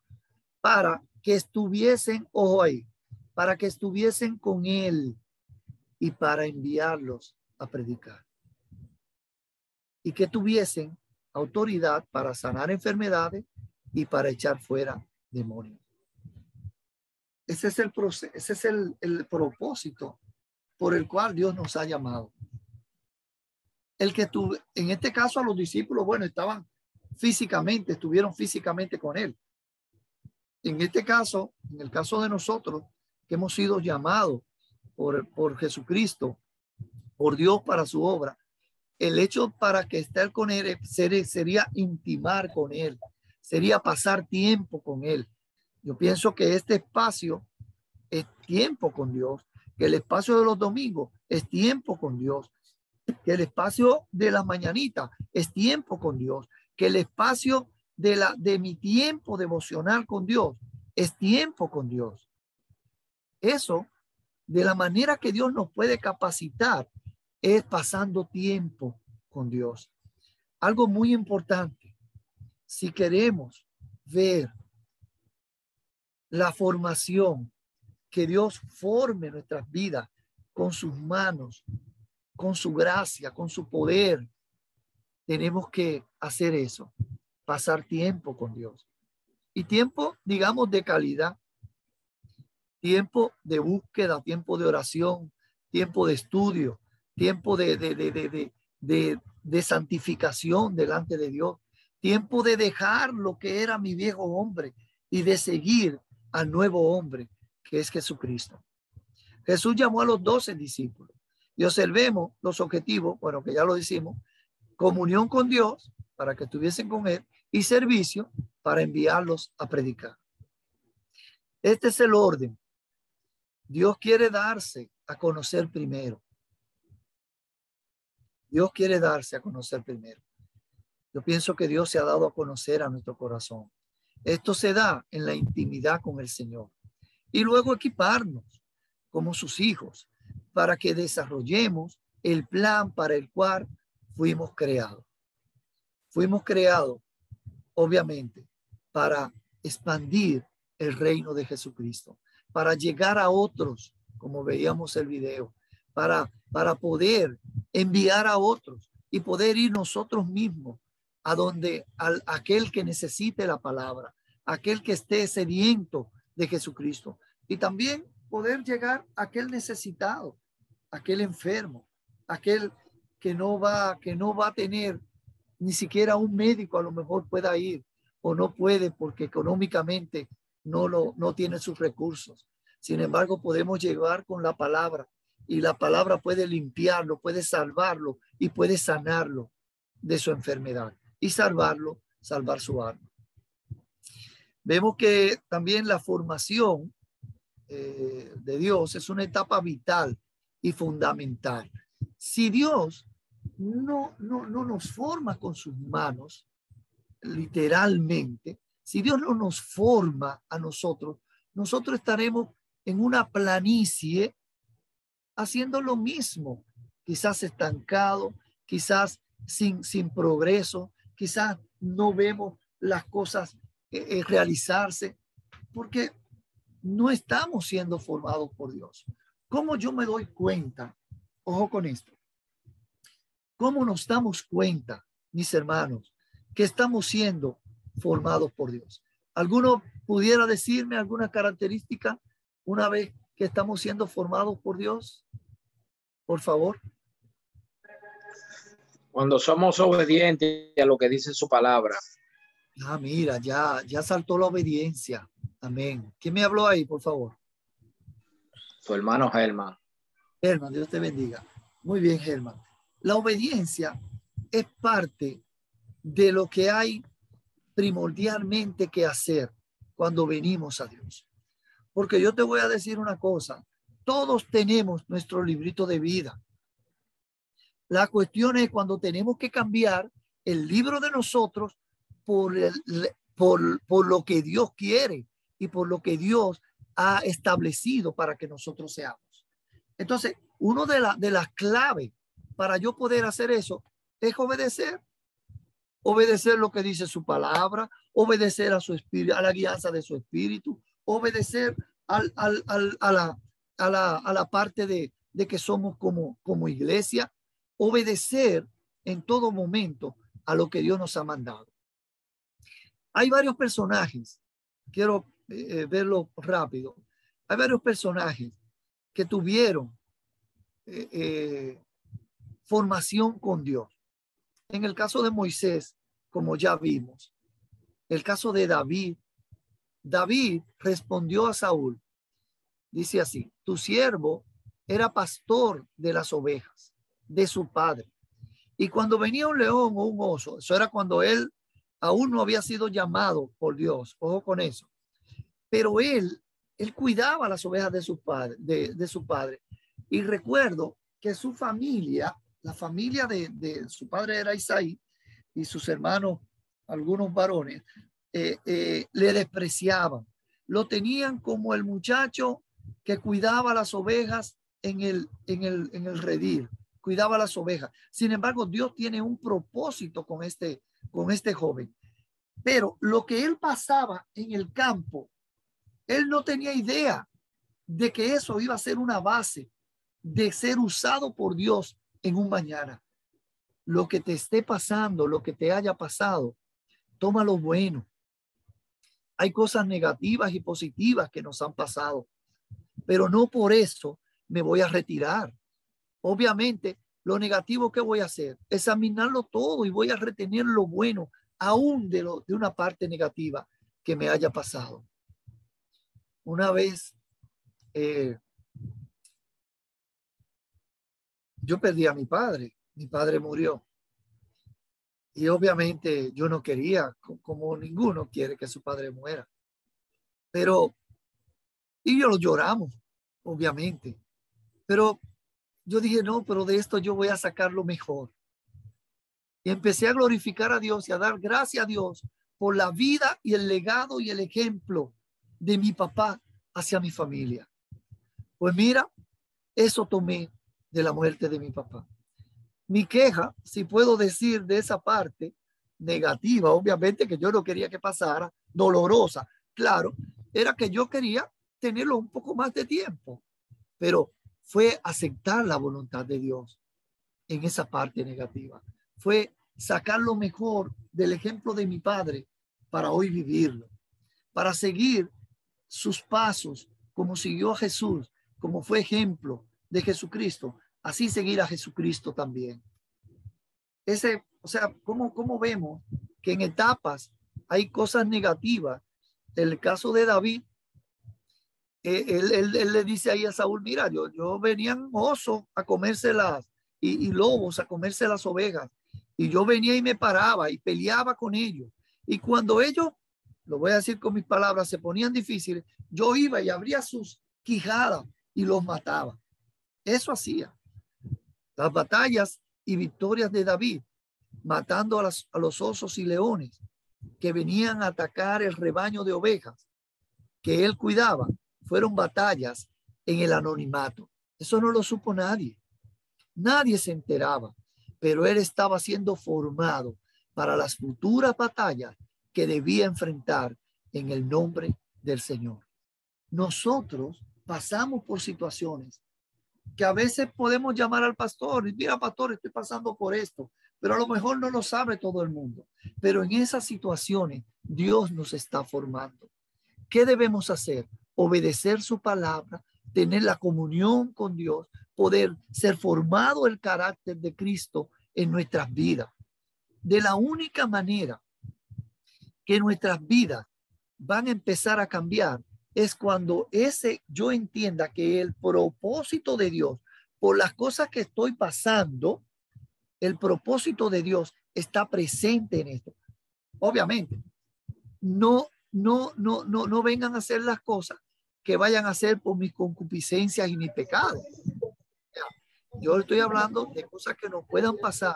para que estuviesen, ojo ahí, para que estuviesen con él y para enviarlos a predicar. Y que tuviesen autoridad para sanar enfermedades y para echar fuera demonios. Ese es el proceso, ese es el, el propósito por el cual Dios nos ha llamado. El que tuve, en este caso a los discípulos, bueno, estaban físicamente, estuvieron físicamente con él. En este caso, en el caso de nosotros, que hemos sido llamados por, por Jesucristo, por Dios para su obra, el hecho para que estar con él sería, sería intimar con él, sería pasar tiempo con él. Yo pienso que este espacio es tiempo con Dios, que el espacio de los domingos es tiempo con Dios, que el espacio de la mañanita es tiempo con Dios, que el espacio de la de mi tiempo devocional con Dios es tiempo con Dios. Eso de la manera que Dios nos puede capacitar es pasando tiempo con Dios. Algo muy importante, si queremos ver la formación, que Dios forme nuestras vidas con sus manos, con su gracia, con su poder, tenemos que hacer eso, pasar tiempo con Dios. Y tiempo, digamos, de calidad, tiempo de búsqueda, tiempo de oración, tiempo de estudio, tiempo de, de, de, de, santificación delante de Dios, tiempo de dejar lo que era mi viejo hombre y de seguir al nuevo hombre que es Jesucristo. Jesús llamó a los doce discípulos y observemos los objetivos, bueno, que ya lo decimos, comunión con Dios para que estuviesen con Él y servicio para enviarlos a predicar. Este es el orden. Dios quiere darse a conocer primero. Dios quiere darse a conocer primero. Yo pienso que Dios se ha dado a conocer a nuestro corazón. Esto se da en la intimidad con el Señor. Y luego equiparnos como sus hijos para que desarrollemos el plan para el cual fuimos creados. Fuimos creados, obviamente, para expandir el reino de Jesucristo, para llegar a otros, como veíamos el video, para, para poder enviar a otros y poder ir nosotros mismos a donde al, aquel que necesite la palabra, aquel que esté sediento de Jesucristo y también poder llegar a aquel necesitado, aquel enfermo, aquel que no va que no va a tener ni siquiera un médico a lo mejor pueda ir o no puede porque económicamente no lo no tiene sus recursos. Sin embargo, podemos llegar con la palabra y la palabra puede limpiarlo, puede salvarlo y puede sanarlo de su enfermedad y salvarlo, salvar su alma. Vemos que también la formación eh, de Dios es una etapa vital y fundamental. Si Dios no, no, no nos forma con sus manos, literalmente, si Dios no nos forma a nosotros, nosotros estaremos en una planicie haciendo lo mismo, quizás estancado, quizás sin, sin progreso, quizás no vemos las cosas eh, eh, realizarse, porque no estamos siendo formados por Dios. ¿Cómo yo me doy cuenta? Ojo con esto. ¿Cómo nos damos cuenta, mis hermanos, que estamos siendo formados por Dios? ¿Alguno pudiera decirme alguna característica una vez que estamos siendo formados por Dios? Por favor. Cuando somos obedientes a lo que dice su palabra. Ah, mira, ya, ya saltó la obediencia. Amén. ¿Quién me habló ahí, por favor? Su hermano Germán. Germán, Dios te bendiga. Muy bien, Germán. La obediencia es parte de lo que hay primordialmente que hacer cuando venimos a Dios. Porque yo te voy a decir una cosa, todos tenemos nuestro librito de vida. La cuestión es cuando tenemos que cambiar el libro de nosotros por, el, por, por lo que Dios quiere y por lo que Dios ha establecido para que nosotros seamos. Entonces, uno de, la, de las claves para yo poder hacer eso es obedecer. Obedecer lo que dice su palabra, obedecer a su espíritu, a la guianza de su espíritu, obedecer al, al, al, a, la, a, la, a la parte de, de que somos como, como iglesia, obedecer en todo momento a lo que Dios nos ha mandado. Hay varios personajes, quiero eh, verlo rápido. Hay varios personajes que tuvieron eh, eh, formación con Dios. En el caso de Moisés, como ya vimos, el caso de David, David respondió a Saúl, dice así, tu siervo era pastor de las ovejas de su padre. Y cuando venía un león o un oso, eso era cuando él aún no había sido llamado por Dios, ojo con eso. Pero él, él cuidaba las ovejas de su padre, de, de su padre. Y recuerdo que su familia, la familia de, de su padre era Isaí y sus hermanos, algunos varones, eh, eh, le despreciaban. Lo tenían como el muchacho que cuidaba las ovejas en el, en el, en el redil, cuidaba las ovejas. Sin embargo, Dios tiene un propósito con este, con este joven. Pero lo que él pasaba en el campo, él no tenía idea de que eso iba a ser una base de ser usado por Dios en un mañana. Lo que te esté pasando, lo que te haya pasado, toma lo bueno. Hay cosas negativas y positivas que nos han pasado, pero no por eso me voy a retirar. Obviamente, lo negativo que voy a hacer, examinarlo todo y voy a retener lo bueno, aún de, lo, de una parte negativa que me haya pasado. Una vez eh, yo perdí a mi padre, mi padre murió. Y obviamente yo no quería, como ninguno quiere que su padre muera. Pero, y yo lo lloramos, obviamente. Pero yo dije, no, pero de esto yo voy a sacar lo mejor. Y empecé a glorificar a Dios y a dar gracias a Dios por la vida y el legado y el ejemplo de mi papá hacia mi familia. Pues mira, eso tomé de la muerte de mi papá. Mi queja, si puedo decir de esa parte negativa, obviamente que yo no quería que pasara, dolorosa, claro, era que yo quería tenerlo un poco más de tiempo, pero fue aceptar la voluntad de Dios en esa parte negativa. Fue sacar lo mejor del ejemplo de mi padre para hoy vivirlo, para seguir sus pasos como siguió a Jesús, como fue ejemplo de Jesucristo, así seguir a Jesucristo también. Ese, o sea, ¿cómo, cómo vemos que en etapas hay cosas negativas? El caso de David, eh, él, le dice ahí a Saúl, mira, yo, yo venían osos a comerse las, y, lobos a comerse las ovejas, y yo venía y me paraba y peleaba con ellos. Y cuando ellos, lo voy a decir con mis palabras, se ponían difíciles, yo iba y abría sus quijadas y los mataba. Eso hacía las batallas y victorias de David, matando a, a los osos y leones que venían a atacar el rebaño de ovejas que él cuidaba, fueron batallas en el anonimato. Eso no lo supo nadie. Nadie se enteraba, pero él estaba siendo formado para las futuras batallas que debía enfrentar en el nombre del Señor. Nosotros pasamos por situaciones que a veces podemos llamar al pastor y mira, pastor, estoy pasando por esto, pero a lo mejor no lo sabe todo el mundo. Pero en esas situaciones Dios nos está formando. ¿Qué debemos hacer? Obedecer su palabra, tener la comunión con Dios, poder ser formado el carácter de Cristo en nuestras vidas. De la única manera que nuestras vidas van a empezar a cambiar es cuando ese yo entienda que el propósito de Dios por las cosas que estoy pasando, el propósito de Dios está presente en esto. Obviamente, no, no, no, no, no vengan a hacer las cosas que vayan a hacer por mis concupiscencias y mis pecados. Yo estoy hablando de cosas que nos puedan pasar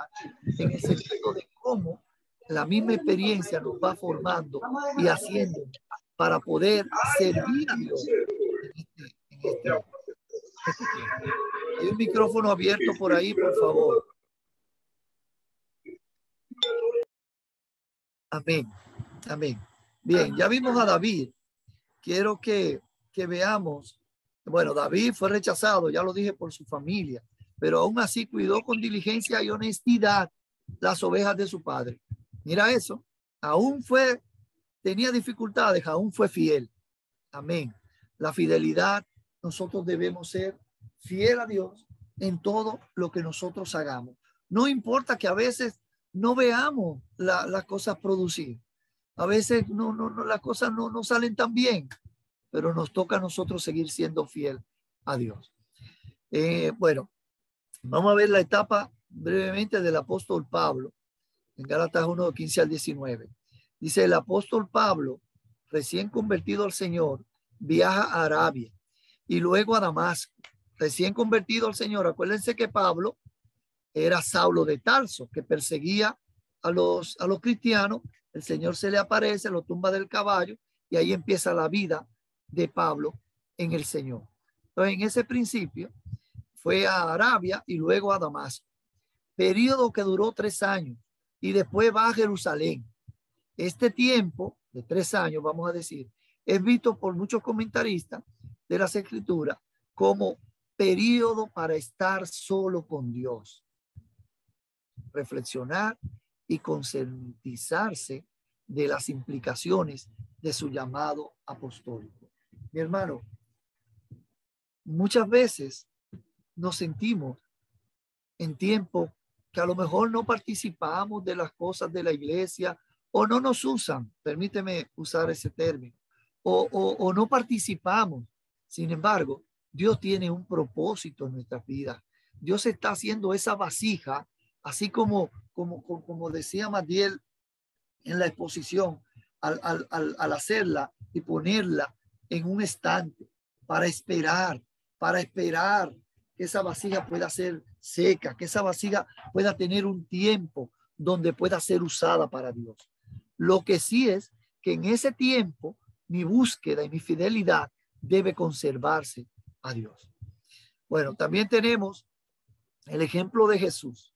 en el sentido de cómo la misma experiencia nos va formando y haciendo para poder servir a Dios en este, en este-. Hay un micrófono abierto por ahí, por favor. Amén. Amén. Bien, ya vimos a David. Quiero que, que veamos. Bueno, David fue rechazado, ya lo dije, por su familia, pero aún así cuidó con diligencia y honestidad las ovejas de su padre. Mira eso. Aún fue, tenía dificultades, aún fue fiel. Amén. La fidelidad, nosotros debemos ser fiel a Dios en todo lo que nosotros hagamos. No importa que a veces no veamos la- las cosas producir. A veces no, no, no, las cosas no, no salen tan bien, pero nos toca a nosotros seguir siendo fiel a Dios. Eh, bueno, vamos a ver la etapa brevemente del apóstol Pablo en Gálatas 1, 15 al 19. Dice el apóstol Pablo, recién convertido al Señor, viaja a Arabia y luego a Damasco. Recién convertido al Señor, acuérdense que Pablo era Saulo de Tarso, que perseguía a los, a los cristianos. El Señor se le aparece, lo tumba del caballo y ahí empieza la vida de Pablo en el Señor. Entonces, en ese principio fue a Arabia y luego a Damasco. Periodo que duró tres años y después va a Jerusalén. Este tiempo de tres años, vamos a decir, es visto por muchos comentaristas de las escrituras como periodo para estar solo con Dios, reflexionar y concientizarse de las implicaciones de su llamado apostólico. Mi hermano, muchas veces nos sentimos en tiempo que a lo mejor no participamos de las cosas de la iglesia o no nos usan, permíteme usar ese término, o, o, no participamos. Sin embargo, Dios tiene un propósito en nuestras vidas. Dios está haciendo esa vasija, así como, como, como, como decía Matiel en la exposición, al, al, al, al hacerla y ponerla en un estante para esperar, para esperar que esa vasija pueda ser seca, que esa vasija pueda tener un tiempo donde pueda ser usada para Dios. Lo que sí es que en ese tiempo mi búsqueda y mi fidelidad debe conservarse a Dios. Bueno, también tenemos el ejemplo de Jesús.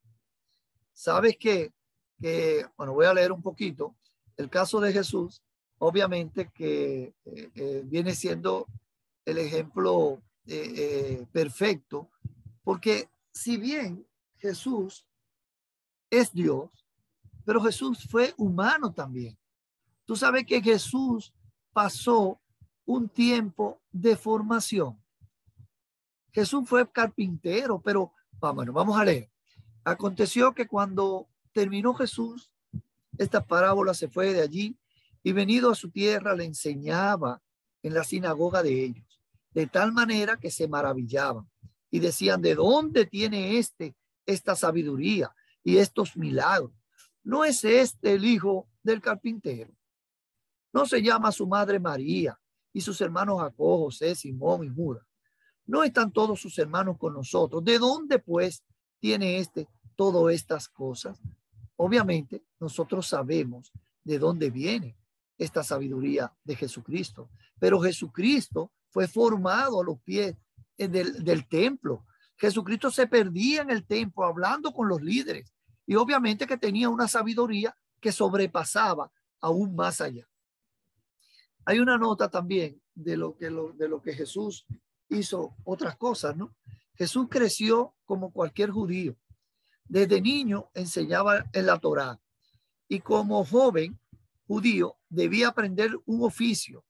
Sabes que, que bueno, voy a leer un poquito. El caso de Jesús, obviamente que eh, eh, viene siendo el ejemplo eh, perfecto, porque si bien Jesús es Dios, pero Jesús fue humano también. Tú sabes que Jesús pasó un tiempo de formación. Jesús fue carpintero, pero vamos, vamos a leer. Aconteció que cuando terminó Jesús esta parábola, se fue de allí y venido a su tierra le enseñaba en la sinagoga de ellos, de tal manera que se maravillaban y decían, ¿de dónde tiene este esta sabiduría y estos milagros? ¿No es este el hijo del carpintero? ¿No se llama su madre María y sus hermanos Jacob, José, Simón y Judas? ¿No están todos sus hermanos con nosotros? ¿De dónde pues tiene este todas estas cosas? Obviamente nosotros sabemos de dónde viene esta sabiduría de Jesucristo, pero Jesucristo fue formado a los pies del, del templo. Jesucristo se perdía en el templo hablando con los líderes y obviamente que tenía una sabiduría que sobrepasaba aún más allá. Hay una nota también de lo que, lo, de lo que Jesús hizo otras cosas, ¿no? Jesús creció como cualquier judío. Desde niño enseñaba en la Torá y como joven judío debía aprender un oficio.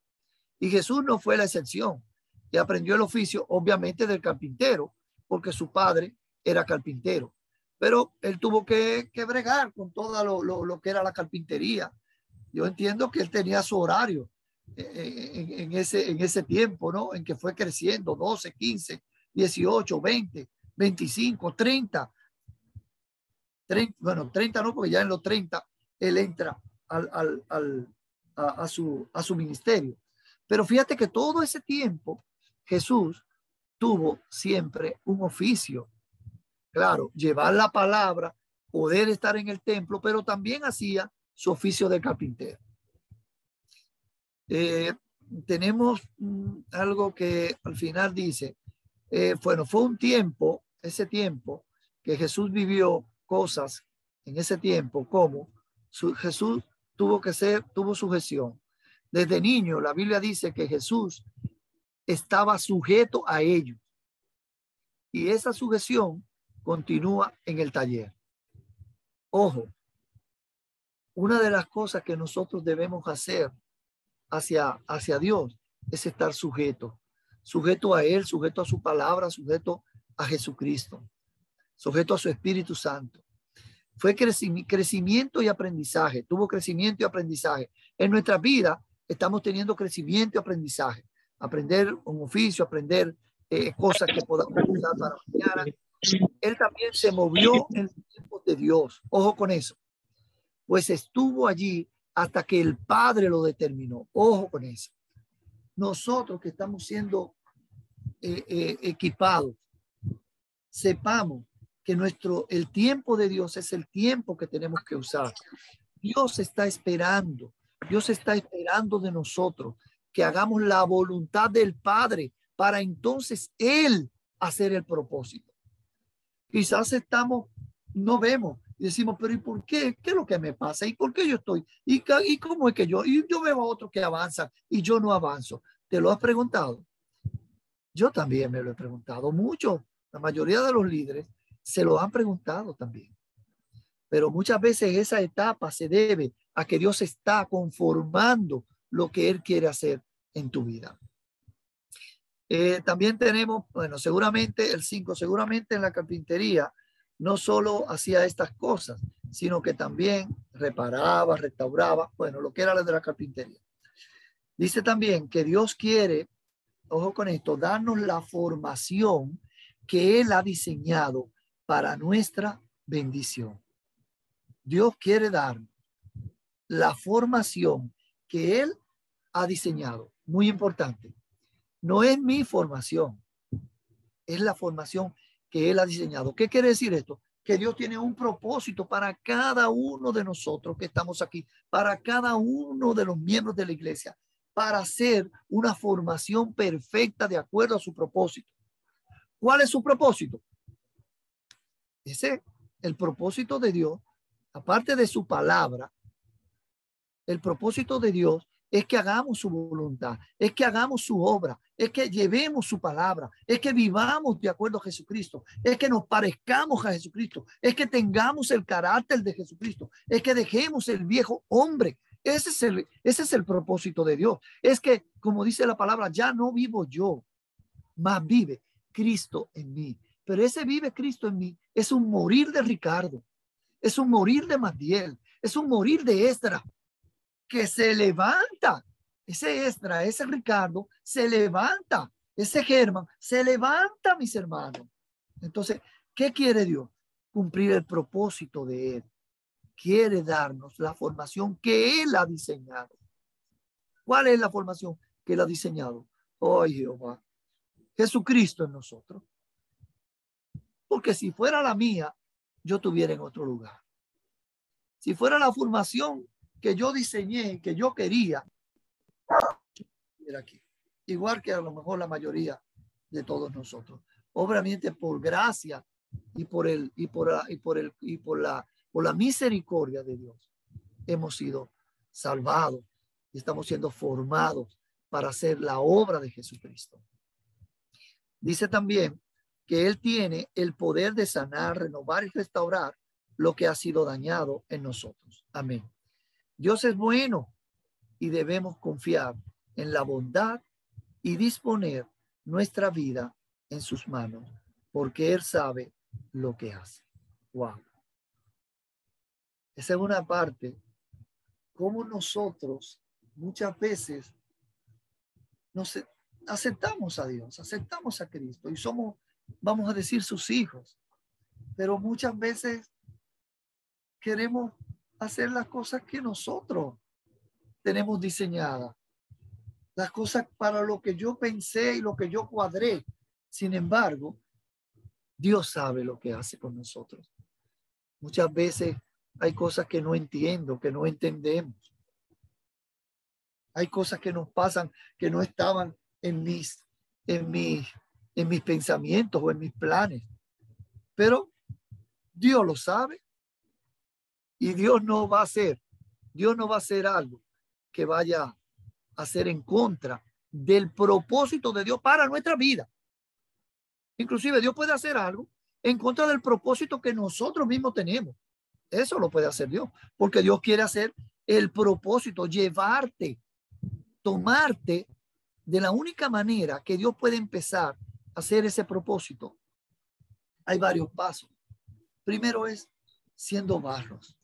Y Jesús no fue la excepción. Y aprendió el oficio, obviamente, del carpintero, porque su padre era carpintero. Pero él tuvo que, que bregar con todo lo, lo, lo, que era la carpintería. Yo entiendo que él tenía su horario en, en, ese, en ese tiempo, ¿no? En que fue creciendo, 12, 15, 18, 20, 25, 30. 30 bueno, 30 no, porque ya en los 30 él entra al, al, al, a, su, a su ministerio. Pero fíjate que todo ese tiempo Jesús tuvo siempre un oficio. claro, llevar la palabra, poder estar en el templo, pero también hacía su oficio de carpintero. Eh, tenemos mm, algo que al final dice, eh, bueno, fue un tiempo, ese tiempo, que Jesús vivió cosas en ese tiempo, como su, Jesús tuvo que ser, tuvo sujeción. Desde niño, la Biblia dice que Jesús estaba sujeto a ellos. Y esa sujeción continúa en el taller. Ojo, una de las cosas que nosotros debemos hacer hacia, hacia Dios es estar sujeto, sujeto a Él, sujeto a su palabra, sujeto a Jesucristo, sujeto a su Espíritu Santo. Fue crecimiento y aprendizaje, tuvo crecimiento y aprendizaje. En nuestra vida estamos teniendo crecimiento y aprendizaje. Aprender un oficio, aprender eh, cosas que podamos usar para mañana. Él también se movió en el tiempo de Dios. Ojo con eso. Pues estuvo allí hasta que el Padre lo determinó. Ojo con eso. Nosotros que estamos siendo eh, eh, equipados, sepamos que nuestro, el tiempo de Dios es el tiempo que tenemos que usar. Dios está esperando, Dios está esperando de nosotros que hagamos la voluntad del Padre para entonces Él hacer el propósito. Quizás estamos, no vemos y decimos, pero ¿y por qué? ¿Qué es lo que me pasa? ¿Y por qué yo estoy? ¿Y, y cómo es que yo? Y yo veo a otros que avanzan y yo no avanzo. ¿Te lo has preguntado? Yo también me lo he preguntado mucho. La mayoría de los líderes se lo han preguntado también. Pero muchas veces esa etapa se debe a que Dios está conformando lo que Él quiere hacer en tu vida. Eh, también tenemos, bueno, seguramente el 5, seguramente en la carpintería no solo hacía estas cosas, sino que también reparaba, restauraba, bueno, lo que era la de la carpintería. Dice también que Dios quiere, ojo con esto, darnos la formación que Él ha diseñado para nuestra bendición. Dios quiere dar la formación que Él ha diseñado. Muy importante. No es mi formación, es la formación que Él ha diseñado. ¿Qué quiere decir esto? Que Dios tiene un propósito para cada uno de nosotros que estamos aquí, para cada uno de los miembros de la iglesia, para hacer una formación perfecta de acuerdo a su propósito. ¿Cuál es su propósito? Ese, el propósito de Dios, aparte de su palabra, el propósito de Dios es que hagamos su voluntad, es que hagamos su obra, es que llevemos su palabra, es que vivamos de acuerdo a Jesucristo, es que nos parezcamos a Jesucristo, es que tengamos el carácter de Jesucristo, es que dejemos el viejo hombre. Ese es el, ese es el propósito de Dios. Es que, como dice la palabra, ya no vivo yo, más vive Cristo en mí. Pero ese vive Cristo en mí es un morir de Ricardo, es un morir de Matiel, es un morir de Esdra, que se levanta. Ese Esdra, ese Ricardo, se levanta. Ese Germán, se levanta, mis hermanos. Entonces, ¿qué quiere Dios? Cumplir el propósito de Él. Quiere darnos la formación que Él ha diseñado. ¿Cuál es la formación que Él ha diseñado? Oh, Jehová. Jesucristo en nosotros. Porque si fuera la mía, yo tuviera en otro lugar. Si fuera la formación que yo diseñé, que yo quería, aquí. Igual que a lo mejor la mayoría de todos nosotros. Obviamente por gracia y por el y por y por el y por la por la misericordia de Dios hemos sido salvados y estamos siendo formados para hacer la obra de Jesucristo. Dice también que Él tiene el poder de sanar, renovar y restaurar lo que ha sido dañado en nosotros. Amén. Dios es bueno y debemos confiar en la bondad y disponer nuestra vida en sus manos, porque Él sabe lo que hace. Wow. Esa es una parte, como nosotros muchas veces nos aceptamos a Dios, aceptamos a Cristo y somos vamos a decir sus hijos, pero muchas veces queremos hacer las cosas que nosotros tenemos diseñadas, las cosas para lo que yo pensé y lo que yo cuadré. Sin embargo, Dios sabe lo que hace con nosotros. Muchas veces hay cosas que no entiendo, que no entendemos. Hay cosas que nos pasan que no estaban en mis, en mis, en mis pensamientos o en mis planes. Pero Dios lo sabe. Y Dios no va a hacer, Dios no va a hacer algo que vaya a hacer en contra del propósito de Dios para nuestra vida. Inclusive Dios puede hacer algo en contra del propósito que nosotros mismos tenemos. Eso lo puede hacer Dios, porque Dios quiere hacer el propósito, llevarte, tomarte de la única manera que Dios puede empezar hacer ese propósito. Hay varios pasos. Primero es siendo barros.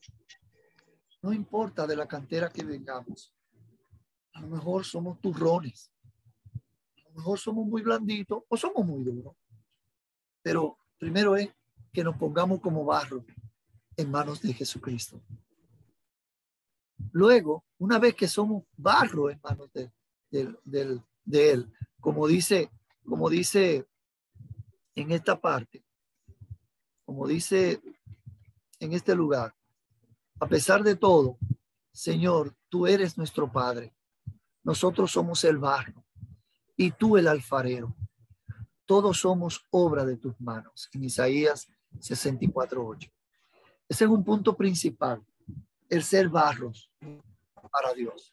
No importa de la cantera que vengamos. A lo mejor somos turrones. A lo mejor somos muy blanditos o somos muy duros. Pero primero es que nos pongamos como barro en manos de Jesucristo. Luego, una vez que somos barro en manos de, de Él, como dice, como dice en esta parte, como dice en este lugar, a pesar de todo, Señor, tú eres nuestro Padre. Nosotros somos el barro y tú el alfarero. Todos somos obra de tus manos. En Isaías 64.8. Ese es un punto principal, el ser barros para Dios.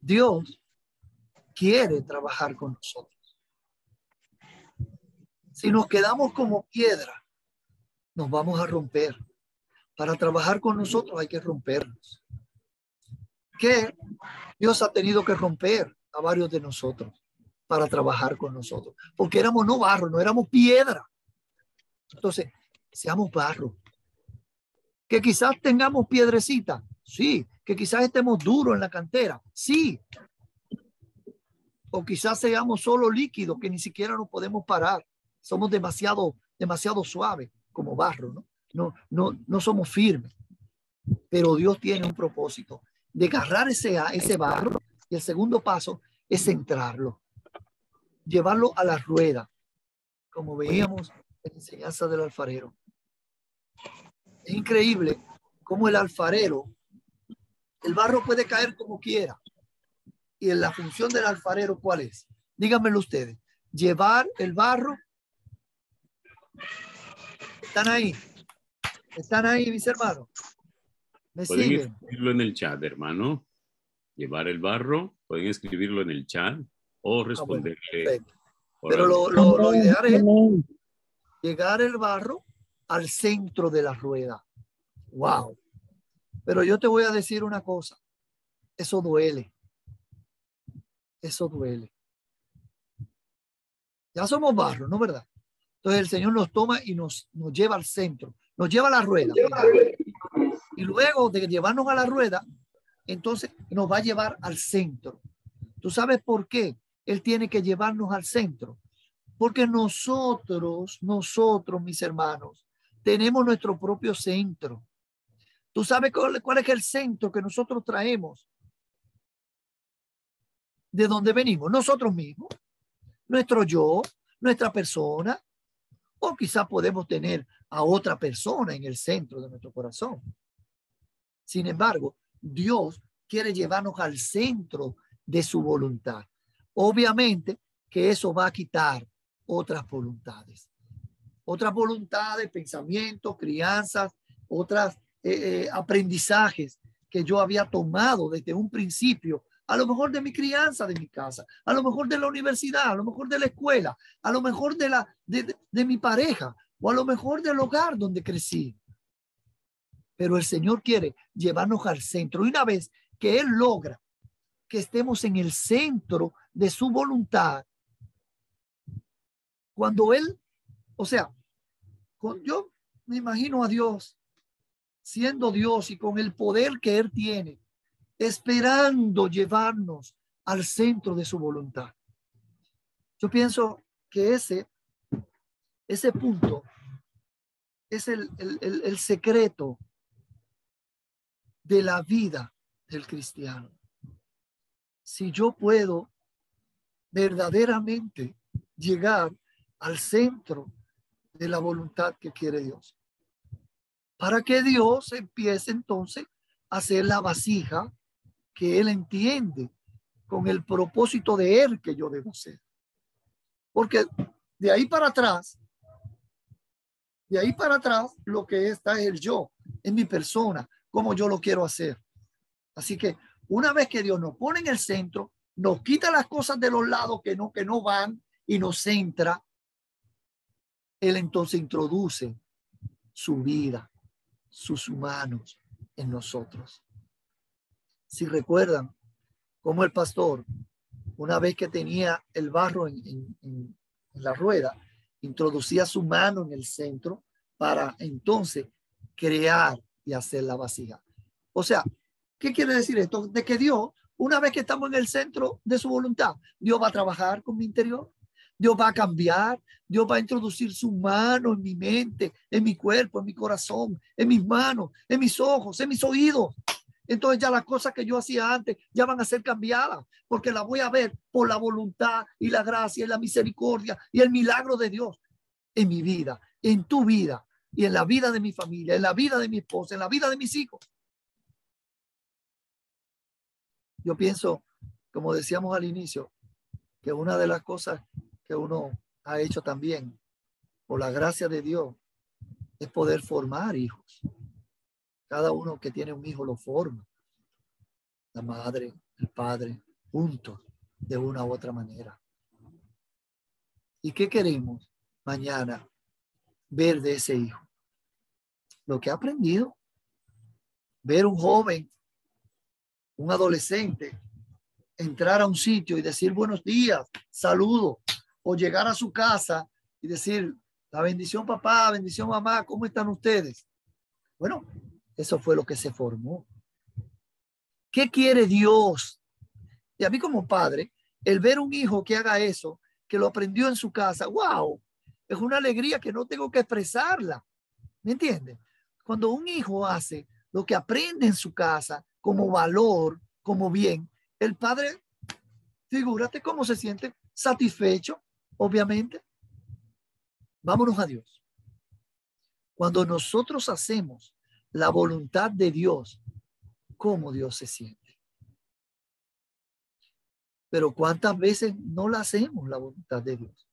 Dios quiere trabajar con nosotros. Si nos quedamos como piedra, nos vamos a romper. Para trabajar con nosotros hay que rompernos. ¿Qué Dios ha tenido que romper a varios de nosotros para trabajar con nosotros? Porque éramos no barro, no éramos piedra. Entonces, seamos barro. Que quizás tengamos piedrecita, sí. Que quizás estemos duros en la cantera, sí. O quizás seamos solo líquidos que ni siquiera nos podemos parar. Somos demasiado, demasiado suaves como barro, ¿no? No, no, no somos firmes. Pero Dios tiene un propósito de agarrar ese, ese barro y el segundo paso es centrarlo, llevarlo a la rueda, como veíamos en la enseñanza del alfarero. Es increíble cómo el alfarero, el barro puede caer como quiera. Y en la función del alfarero, ¿cuál es? Díganmelo ustedes. Llevar el barro. Están ahí. Están ahí, mis hermanos. Me Pueden siguen? escribirlo en el chat, hermano. Llevar el barro. Pueden escribirlo en el chat o responderle. Ah, bueno, Pero lo, lo, lo ideal es llegar el barro al centro de la rueda. Wow. Pero yo te voy a decir una cosa. Eso duele. Eso duele. Ya somos barro, ¿no verdad? Entonces el Señor nos toma y nos, nos lleva al centro, nos lleva a la rueda. Y luego de llevarnos a la rueda, entonces nos va a llevar al centro. ¿Tú sabes por qué? Él tiene que llevarnos al centro. Porque nosotros, nosotros, mis hermanos, tenemos nuestro propio centro. ¿Tú sabes cuál, es el centro que nosotros traemos? ¿De dónde venimos? Nosotros mismos, nuestro yo, nuestra persona, o quizá podemos tener a otra persona en el centro de nuestro corazón. Sin embargo, Dios quiere llevarnos al centro de su voluntad. Obviamente que eso va a quitar otras voluntades otras voluntades, pensamientos, crianzas, otras eh, eh, aprendizajes que yo había tomado desde un principio, a lo mejor de mi crianza, de mi casa, a lo mejor de la universidad, a lo mejor de la escuela, a lo mejor de, la, de, mi pareja o a lo mejor del hogar donde crecí. Pero el Señor quiere llevarnos al centro. Y una vez que Él logra que estemos en el centro de su voluntad, cuando Él, o sea, yo me imagino a Dios siendo Dios y con el poder que Él tiene, esperando llevarnos al centro de su voluntad. Yo pienso que ese, ese punto es el, el, el secreto de la vida del cristiano. Si yo puedo verdaderamente llegar al centro de la voluntad que quiere Dios. Para que Dios empiece entonces a hacer la vasija que Él entiende con el propósito de Él que yo debo ser. Porque de ahí para atrás, de ahí para atrás, lo que está es el yo, en mi persona, como yo lo quiero hacer. Así que una vez que Dios nos pone en el centro, nos quita las cosas de los lados que no, que no van y nos centra, Él entonces introduce su vida, sus humanos en nosotros. Si recuerdan cómo el pastor, una vez que tenía el barro en la rueda, introducía su mano en el centro para entonces crear y hacer la vasija. O sea, ¿qué quiere decir esto? De que Dios, una vez que estamos en el centro de su voluntad, Dios va a trabajar con mi interior. Dios va a cambiar, Dios va a introducir su mano en mi mente, en mi cuerpo, en mi corazón, en mis manos, en mis ojos, en mis oídos. Entonces ya las cosas que yo hacía antes ya van a ser cambiadas, porque las voy a ver por la voluntad y la gracia y la misericordia y el milagro de Dios en mi vida, en tu vida y en la vida de mi familia, en la vida de mi esposa, en la vida de mis hijos. Yo pienso, como decíamos al inicio, que una de las cosas que uno ha hecho también por la gracia de Dios es poder formar hijos. Cada uno que tiene un hijo lo forma. La madre, el padre, juntos, de una u otra manera. ¿Y qué queremos mañana ver de ese hijo? Lo que ha aprendido. Ver un joven, un adolescente, entrar a un sitio y decir buenos días, saludo, o llegar a su casa y decir la bendición papá, bendición mamá, ¿cómo están ustedes? Bueno, eso fue lo que se formó. ¿Qué quiere Dios? Y a mí como padre, el ver un hijo que haga eso, que lo aprendió en su casa, wow, es una alegría que no tengo que expresarla. ¿Me entiende? Cuando un hijo hace lo que aprende en su casa como valor, como bien, el padre, figúrate cómo se siente satisfecho, obviamente. Vámonos a Dios. Cuando nosotros hacemos la voluntad de Dios, ¿cómo Dios se siente? Pero ¿cuántas veces no la hacemos la voluntad de Dios?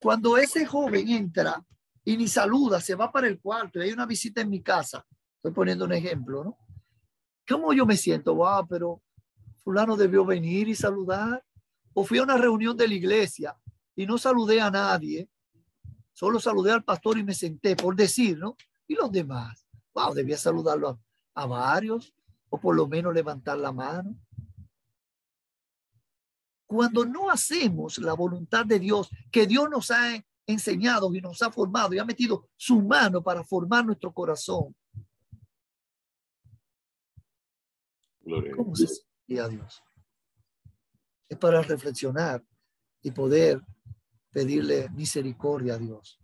Cuando ese joven entra y ni saluda, se va para el cuarto y hay una visita en mi casa, estoy poniendo un ejemplo, ¿no? ¿Cómo yo me siento? Wow, pero fulano debió venir y saludar. O fui a una reunión de la iglesia y no saludé a nadie. Solo saludé al pastor y me senté, por decir, ¿no? Y los demás. Wow, debía saludarlo a, a varios o por lo menos levantar la mano. Cuando no hacemos la voluntad de Dios, que Dios nos ha enseñado y nos ha formado y ha metido su mano para formar nuestro corazón, Gloria a ¿Cómo Dios. se sentiría a Dios? Es para reflexionar y poder pedirle misericordia a Dios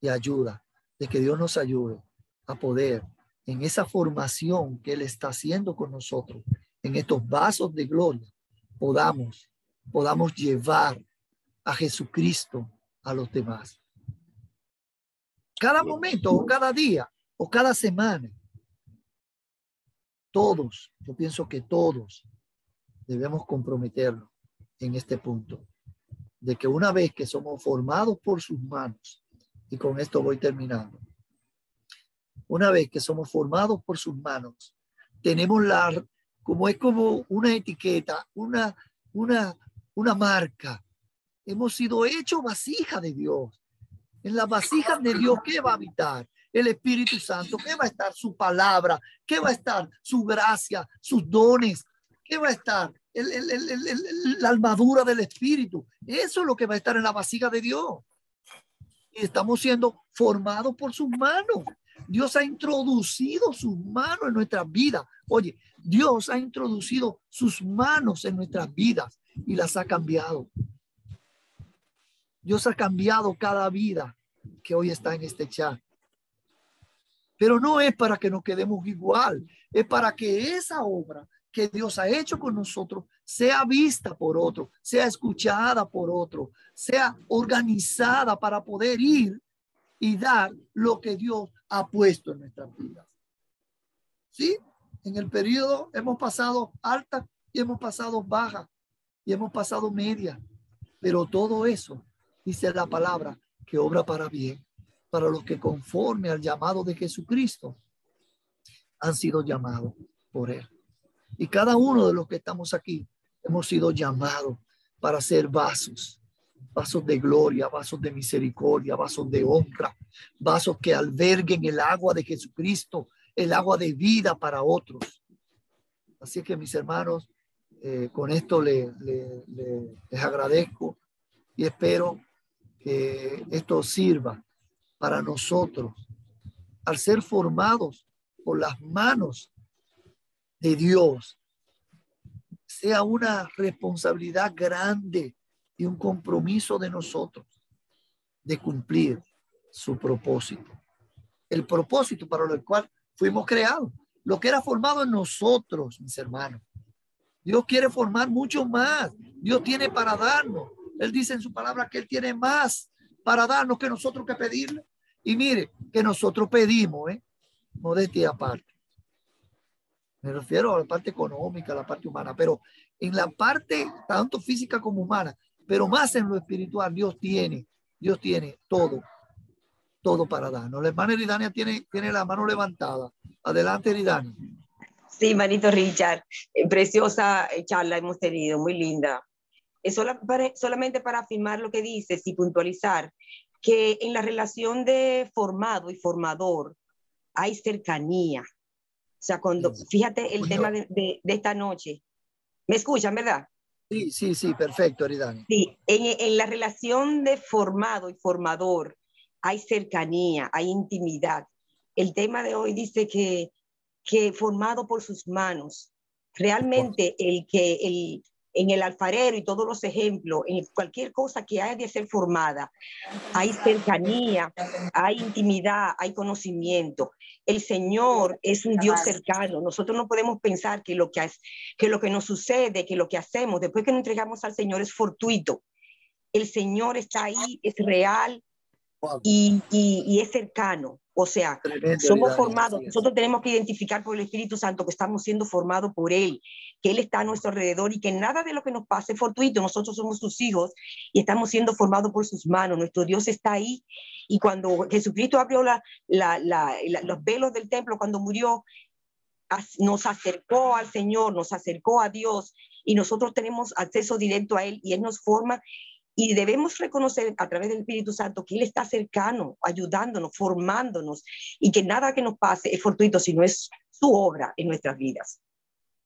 y ayuda, de que Dios nos ayude a poder en esa formación que Él está haciendo con nosotros, en estos vasos de gloria, podamos, podamos llevar a Jesucristo a los demás. Cada momento o cada día o cada semana todos, yo pienso que todos debemos comprometernos en este punto, de que una vez que somos formados por sus manos, y con esto voy terminando, una vez que somos formados por sus manos, tenemos la, como es como una etiqueta, una, una, una marca. Hemos sido hechos vasija de Dios. En las vasijas de Dios, ¿qué va a habitar? el Espíritu Santo, ¿qué va a estar? Su palabra, ¿qué va a estar? Su gracia, sus dones, ¿qué va a estar? El- el- el- la armadura del Espíritu. Eso es lo que va a estar en la vasija de Dios. Estamos siendo formados por sus manos. Dios ha introducido sus manos en nuestras vidas. Oye, Dios ha introducido sus manos en nuestras vidas y las ha cambiado. Dios ha cambiado cada vida que hoy está en este chat. Pero no es para que nos quedemos igual, es para que esa obra que Dios ha hecho con nosotros sea vista por otro, sea escuchada por otro, sea organizada para poder ir y dar lo que Dios ha puesto en nuestras vidas. ¿Sí? En el periodo hemos pasado alta y hemos pasado baja y hemos pasado media, pero todo eso dice la palabra que obra para bien, para los que conforme al llamado de Jesucristo han sido llamados por Él. Y cada uno de los que estamos aquí hemos sido llamados para ser vasos, vasos de gloria, vasos de misericordia, vasos de honra, vasos que alberguen el agua de Jesucristo, el agua de vida para otros. Así que mis hermanos, eh, con esto le, les agradezco y espero que esto sirva para nosotros al ser formados por las manos de Dios sea una responsabilidad grande y un compromiso de nosotros de cumplir su propósito. El propósito para el cual fuimos creados, lo que era formado en nosotros, mis hermanos. Dios quiere formar mucho más. Dios tiene para darnos. Él dice en su palabra que Él tiene más para darnos que nosotros que pedirle. Y mire, que nosotros pedimos, ¿eh? Modestia aparte. Me refiero a la parte económica, a la parte humana, pero en la parte tanto física como humana, pero más en lo espiritual, Dios tiene, Dios tiene todo, todo para darnos. La hermana Eridania tiene, tiene la mano levantada. Adelante, Eridania. Sí, manito Richard, eh, preciosa eh, charla hemos tenido, muy linda. Es solamente para afirmar lo que dices y puntualizar que en la relación de formado y formador hay cercanía, o sea, cuando, fíjate el tema de, de, esta noche. ¿Me escuchan, verdad? Sí, sí, sí, perfecto, Aridani. Sí, en, en la relación de formado y formador hay cercanía, hay intimidad. El tema de hoy dice que, que formado por sus manos. Realmente el que el, en el alfarero y todos los ejemplos, en cualquier cosa que haya de ser formada, hay cercanía, hay intimidad, hay conocimiento. El Señor es un Dios cercano. Nosotros no podemos pensar que lo que, es, que lo que nos sucede, que lo que hacemos después que nos entregamos al Señor es fortuito. El Señor está ahí, es real y, y, y es cercano. O sea, somos formados, nosotros tenemos que identificar por el Espíritu Santo que estamos siendo formados por Él, que Él está a nuestro alrededor y que nada de lo que nos pase es fortuito. Nosotros somos sus hijos y estamos siendo formados por sus manos. Nuestro Dios está ahí. Y cuando Jesucristo abrió la, los velos del templo, cuando murió, nos acercó al Señor, nos acercó a Dios y nosotros tenemos acceso directo a Él y Él nos forma y debemos reconocer a través del Espíritu Santo que Él está cercano, ayudándonos, formándonos y que nada que nos pase es fortuito, sino es su obra en nuestras vidas.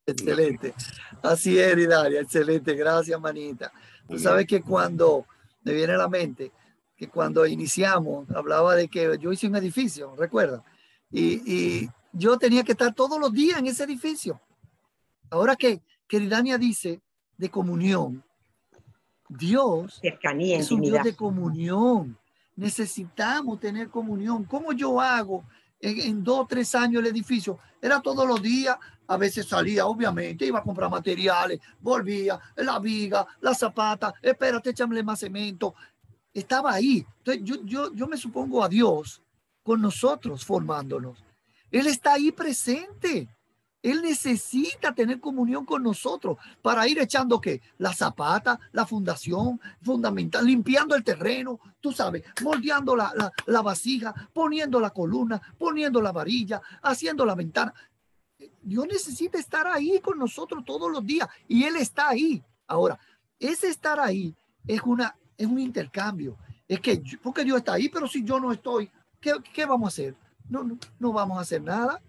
Excelente. Así es, Hilaria. Excelente. Gracias, manita. Tú sabes que cuando me viene a la mente que cuando iniciamos hablaba de que yo hice un edificio, recuerda, y, y yo tenía que estar todos los días en ese edificio. Ahora que, que dice de comunión, Dios es un Dios de comunión. Necesitamos tener comunión. ¿Cómo yo hago en, dos o tres años el edificio? Era todos los días. A veces salía, obviamente, iba a comprar materiales, volvía, la viga, la zapata, espérate, échame más cemento. Estaba ahí. Entonces, yo, yo, yo me supongo a Dios con nosotros formándonos. Él está ahí presente. Él necesita tener comunión con nosotros para ir echando que la zapata, la fundación fundamental, limpiando el terreno, tú sabes, moldeando la, la, vasija, poniendo la columna, poniendo la varilla, haciendo la ventana. Dios necesita estar ahí con nosotros todos los días y Él está ahí. Ahora, ese estar ahí es, una, es un intercambio. Es que, porque Dios está ahí, pero si yo no estoy, ¿qué, qué vamos a hacer? No, no, no vamos a hacer nada.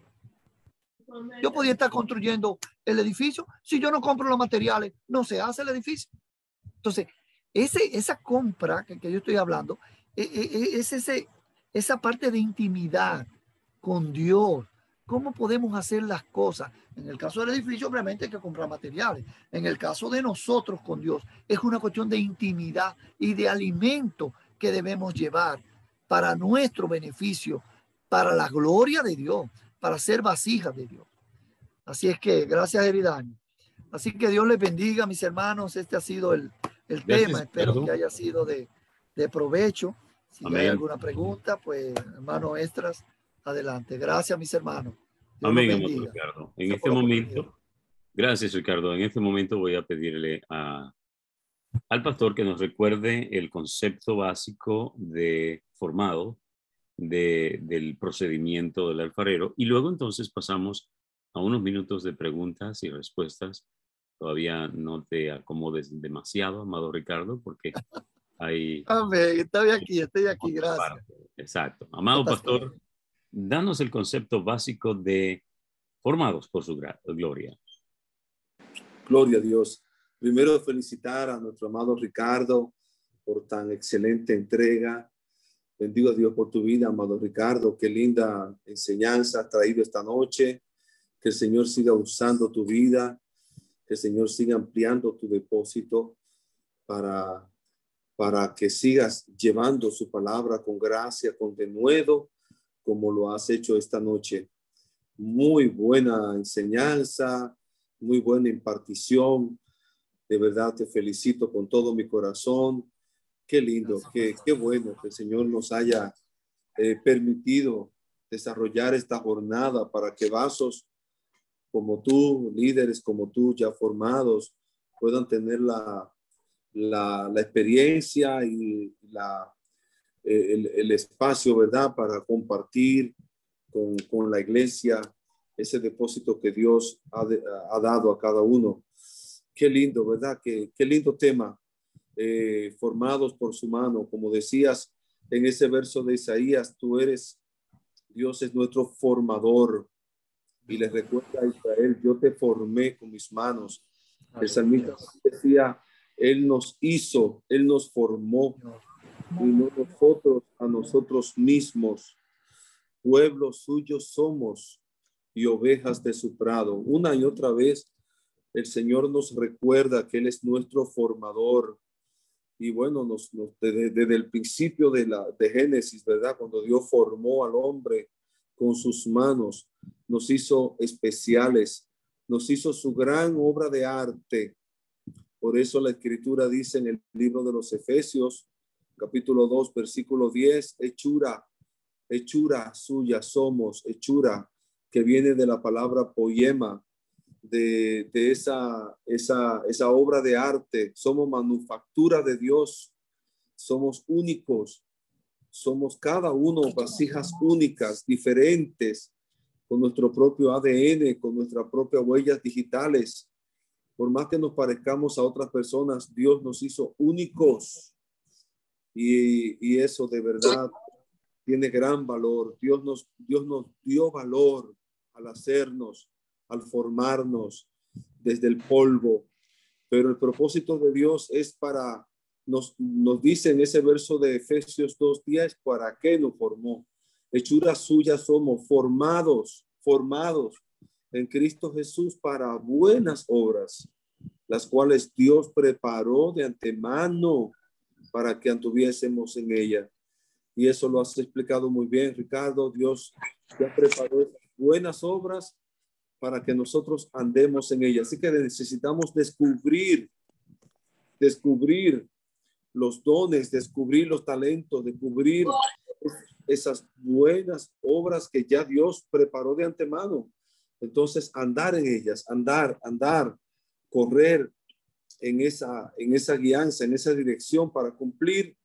Yo podía estar construyendo el edificio. Si yo no compro los materiales, no se hace el edificio. Entonces, ese, esa compra que, que yo estoy hablando e, e, e, es, ese, esa parte de intimidad con Dios. ¿Cómo podemos hacer las cosas? En el caso del edificio, obviamente hay que comprar materiales. En el caso de nosotros con Dios, es una cuestión de intimidad y de alimento que debemos llevar para nuestro beneficio, para la gloria de Dios para ser vasijas de Dios. Así es que, gracias, Eridani. Así que Dios les bendiga, mis hermanos. Este ha sido el, el Gracias, tema. Espero que haya sido de, de provecho. Si hay alguna pregunta, pues, hermano Estras, adelante. Gracias, mis hermanos. Dios Amén, bendiga. Ricardo. En este momento, gracias Ricardo. En este momento voy a pedirle a, al pastor que nos recuerde el concepto básico de formado de, del procedimiento del alfarero y luego entonces pasamos a unos minutos de preguntas y respuestas. Todavía no te acomodes demasiado, amado Ricardo, porque hay... Amén. Estoy aquí, estoy aquí. Gracias. parte. Exacto. Amado pastor, danos el concepto básico de formados por su gloria. Gloria a Dios. Primero felicitar a nuestro amado Ricardo por tan excelente entrega. Bendigo a Dios por tu vida, amado Ricardo. Qué linda enseñanza has traído esta noche. Que el Señor siga usando tu vida. Que el Señor siga ampliando tu depósito para, para que sigas llevando su palabra con gracia, con denuedo, como lo has hecho esta noche. Muy buena enseñanza, muy buena impartición. De verdad te felicito con todo mi corazón. Qué lindo, qué, qué bueno que el Señor nos haya eh, permitido desarrollar esta jornada para que vasos como tú, líderes como tú, ya formados, puedan tener la, la, la experiencia y la, eh, el, el espacio, ¿verdad?, para compartir con, con la iglesia ese depósito que Dios ha, de- ha dado a cada uno. Qué lindo, ¿verdad? Qué, qué lindo tema. Eh, formados por su mano, como decías en ese verso de Isaías, tú eres, Dios es nuestro formador. Y les recuerda a Israel, yo te formé con mis manos. El salmista decía, Él nos hizo, Él nos formó y no nosotros a nosotros mismos. Pueblo suyo somos y ovejas de su prado. Una y otra vez el Señor nos recuerda que Él es nuestro formador. Y bueno, nos, desde el principio de, la, de Génesis, ¿verdad? Cuando Dios formó al hombre con sus manos, nos hizo especiales, nos hizo su gran obra de arte. Por eso la escritura dice en el libro de los Efesios, capítulo 2, versículo 10, hechura, hechura suya somos, hechura que viene de la palabra poema, de, de esa, esa, esa obra de arte. Somos manufactura de Dios, somos únicos, somos cada uno vasijas únicas, diferentes, con nuestro propio ADN, con nuestras propias huellas digitales. Por más que nos parezcamos a otras personas, Dios nos hizo únicos. Y, y eso de verdad tiene gran valor. Dios nos, Dios nos dio valor al hacernos, al formarnos desde el polvo. Pero el propósito de Dios es para, nos, nos dice en ese verso de Efesios 2.10, ¿para qué nos formó? Hechura suya somos, formados, formados en Cristo Jesús para buenas obras, las cuales Dios preparó de antemano para que anduviésemos en ella. Y eso lo has explicado muy bien, Ricardo. Dios ya preparó buenas obras para que nosotros andemos en ellas. Así que necesitamos descubrir, descubrir los dones, descubrir los talentos, descubrir esas buenas obras que ya Dios preparó de antemano. Entonces, andar en ellas, andar, andar, correr en esa, en esa guianza, en esa dirección para cumplir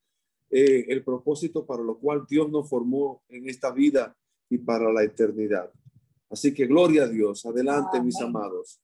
eh, el propósito para lo cual Dios nos formó en esta vida y para la eternidad. Así que gloria a Dios. Adelante, mis amados.